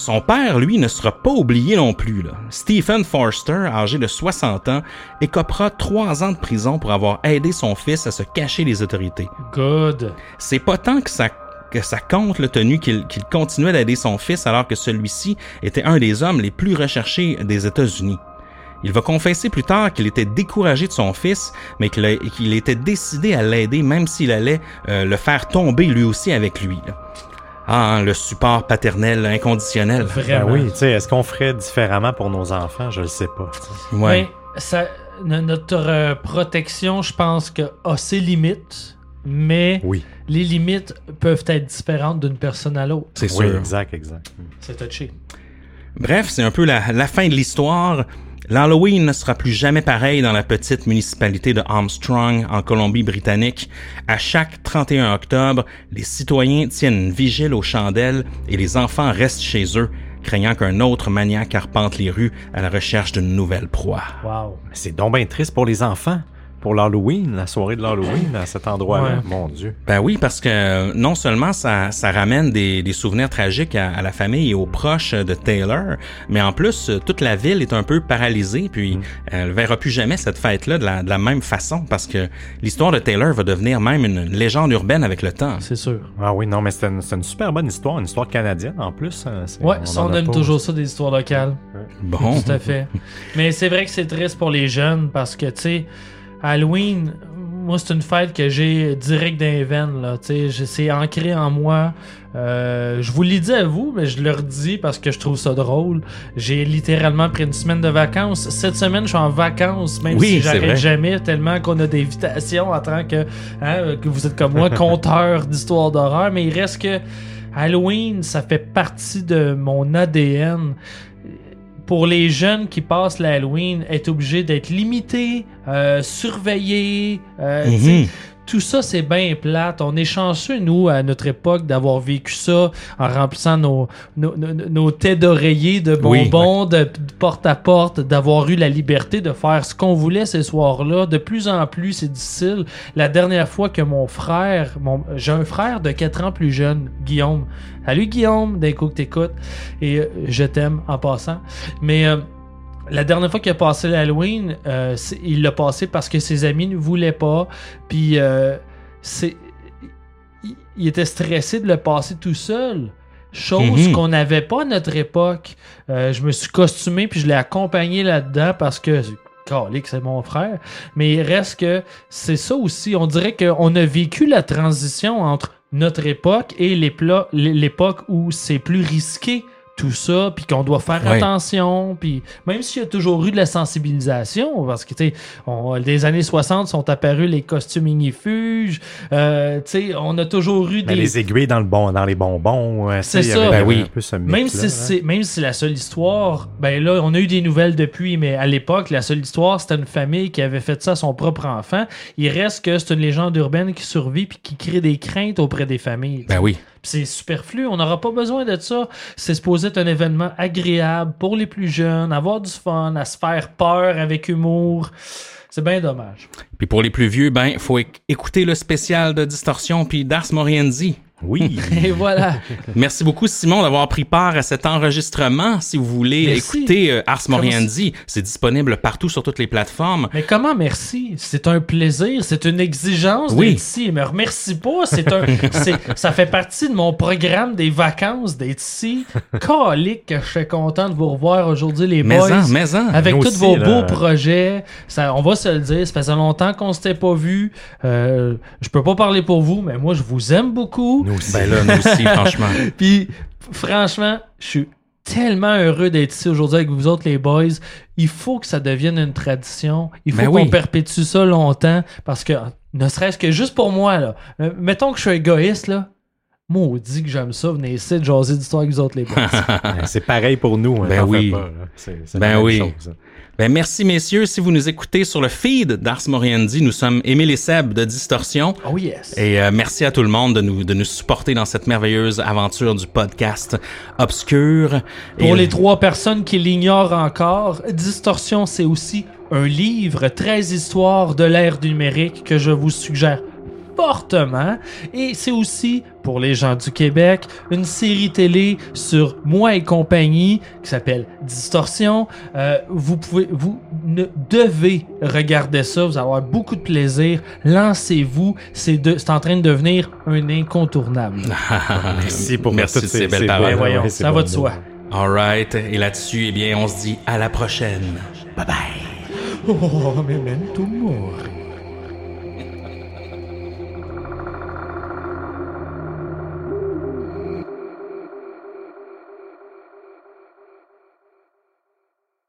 Son père, lui, ne sera pas oublié non plus. Là. Stephen Forster, âgé de 60 ans, écopera trois ans de prison pour avoir aidé son fils à se cacher des autorités. Good. C'est pas tant que ça que ça compte le tenu qu'il continuait d'aider son fils alors que celui-ci était un des hommes les plus recherchés des États-Unis. Il va confesser plus tard qu'il était découragé de son fils, mais qu'il était décidé à l'aider même s'il allait euh, le faire tomber lui aussi avec lui. là. Ah, hein, le support paternel inconditionnel. Ben Vraiment. oui, tu sais, est-ce qu'on ferait différemment pour nos enfants? Je le sais pas. tu sais. Ouais. Mais ça, no- notre euh, protection, je pense que a ses limites, mais Oui, les limites peuvent être différentes d'une personne à l'autre. C'est oui, sûr. exact, exact. C'est touché. Bref, c'est un peu la, la fin de l'histoire. L'Halloween ne sera plus jamais pareil dans la petite municipalité de Armstrong, en Colombie-Britannique. À chaque 31 octobre, les citoyens tiennent une vigile aux chandelles et les enfants restent chez eux, craignant qu'un autre maniaque arpente les rues à la recherche d'une nouvelle proie. Wow. C'est donc bien triste pour les enfants. Pour l'Halloween, la soirée de l'Halloween à cet endroit-là. Ouais. Mon Dieu. Ben oui, parce que euh, non seulement ça, ça ramène des, des souvenirs tragiques à, à la famille et aux proches de Taylor, mais en plus, euh, toute la ville est un peu paralysée, puis elle ne verra plus jamais cette fête-là de la, de la même façon, parce que l'histoire de Taylor va devenir même une légende urbaine avec le temps. C'est sûr. Ah oui, non, mais c'est une, c'est une super bonne histoire, une histoire canadienne en plus. hein, Ouais, on ça, on a aime pas. toujours ça des histoires locales. Bon. Tout à fait. Mais c'est vrai que c'est triste pour les jeunes parce que, tu sais, Halloween, moi, c'est une fête que j'ai direct dans les veines, là. Tu sais, c'est ancré en moi. Euh, je vous l'ai dit à vous, mais je le redis parce que je trouve ça drôle. J'ai littéralement pris une semaine de vacances. Cette semaine, je suis en vacances, même Oui, si j'arrête jamais, tellement qu'on a des invitations en tant que, hein, que vous êtes comme moi, conteur d'histoires d'horreur. Mais il reste que Halloween, ça fait partie de mon ADN pour les jeunes qui passent l'Halloween, être obligé d'être limité, euh, surveillé, euh, Mhm. Tout ça c'est bien plate. On est chanceux, nous, à notre époque, d'avoir vécu ça en remplissant nos, nos, nos, nos têtes d'oreiller de Oui, bonbons, de, de porte à porte, d'avoir eu la liberté de faire ce qu'on voulait ces soirs-là. De plus en plus, c'est difficile. La dernière fois que mon frère, mon, j'ai un frère de 4 ans plus jeune, Guillaume. Salut Guillaume, d'un coup que t'écoutes. Et euh, je t'aime en passant. Mais euh, la dernière fois qu'il a passé l'Halloween, euh, il l'a passé parce que ses amis ne voulaient pas. Puis euh, c'est, il, il était stressé de le passer tout seul. Chose Mhm. qu'on n'avait pas à notre époque. Euh, je me suis costumé puis je l'ai accompagné là-dedans parce que Calique, c'est mon frère. Mais il reste que c'est ça aussi. On dirait qu'on a vécu la transition entre notre époque et l'époque où c'est plus risqué tout ça, puis qu'on doit faire Ouais. attention, puis même s'il y a toujours eu de la sensibilisation, parce que, tu sais, les années 60 sont apparus les costumes ignifuges, euh, tu sais, on a toujours eu Mais des... les aiguilles dans, le bon, dans les bonbons. euh, C'est ça. Ben un oui. peu ce Même si, hein. c'est, même si c'est la seule histoire, ben là, on a eu des nouvelles depuis, mais à l'époque, la seule histoire, c'était une famille qui avait fait ça à son propre enfant. Il reste que c'est une légende urbaine qui survit puis qui crée des craintes auprès des familles. Ben oui. C'est superflu, on n'aura pas besoin de ça. C'est supposé être un événement agréable pour les plus jeunes, avoir du fun, à se faire peur avec humour. C'est bien dommage. Puis pour les plus vieux, ben, faut éc- écouter le spécial de Distorsion puis d'Ars Moriendi. Oui. Et voilà. Merci beaucoup, Simon, d'avoir pris part à cet enregistrement. Si vous voulez Merci. écouter euh, Ars Moriendi, c'est disponible partout sur toutes les plateformes. Mais comment merci? C'est un plaisir, c'est une exigence Oui. d'être ici. Me remercie pas, c'est un, c'est, ça fait partie de mon programme des vacances d'être ici. Calique que je suis content de vous revoir aujourd'hui, les Mais boys. en, mais en. Avec Nous tous aussi, vos là. beaux projets, ça, on va se le dire, ça faisait longtemps qu'on s'était pas vu. Euh, je peux pas parler pour vous, mais moi je vous aime beaucoup. Nous aussi. Ben là, nous aussi, franchement. Puis franchement, je suis tellement heureux d'être ici aujourd'hui avec vous autres les boys. Il faut que ça devienne une tradition. Il faut Ben qu'on oui. perpétue ça longtemps parce que ne serait-ce que juste pour moi là. euh, Mettons que je suis égoïste là. Maudit que j'aime ça, venez ici de jaser d'histoire avec vous autres les boys. Ben, c'est pareil pour nous. hein, Ben oui. pas, là. C'est- c'est Ben la même oui. chose. Ben merci, messieurs. Si vous nous écoutez sur le feed d'Ars Moriendi, nous sommes Émile et Seb de Distorsion. oh yes. Et euh, merci à tout le monde de nous, de nous supporter dans cette merveilleuse aventure du podcast Obscur. Pour Et- les trois personnes qui l'ignorent encore, Distorsion, c'est aussi un livre, 13 histoires de l'ère numérique que je vous suggère fortement. Et c'est aussi, pour les gens du Québec, une série télé sur moi et compagnie qui s'appelle Distorsion. Euh, vous pouvez, vous ne devez regarder ça. Vous allez avoir beaucoup de plaisir. Lancez-vous. C'est en train de devenir un incontournable. Merci pour Merci toutes de ces belles paroles. Voyons, ouais, ça va de mots. soi. Alright. Et là-dessus, eh bien, on se dit à la prochaine. Bye bye. Oh, memento mori.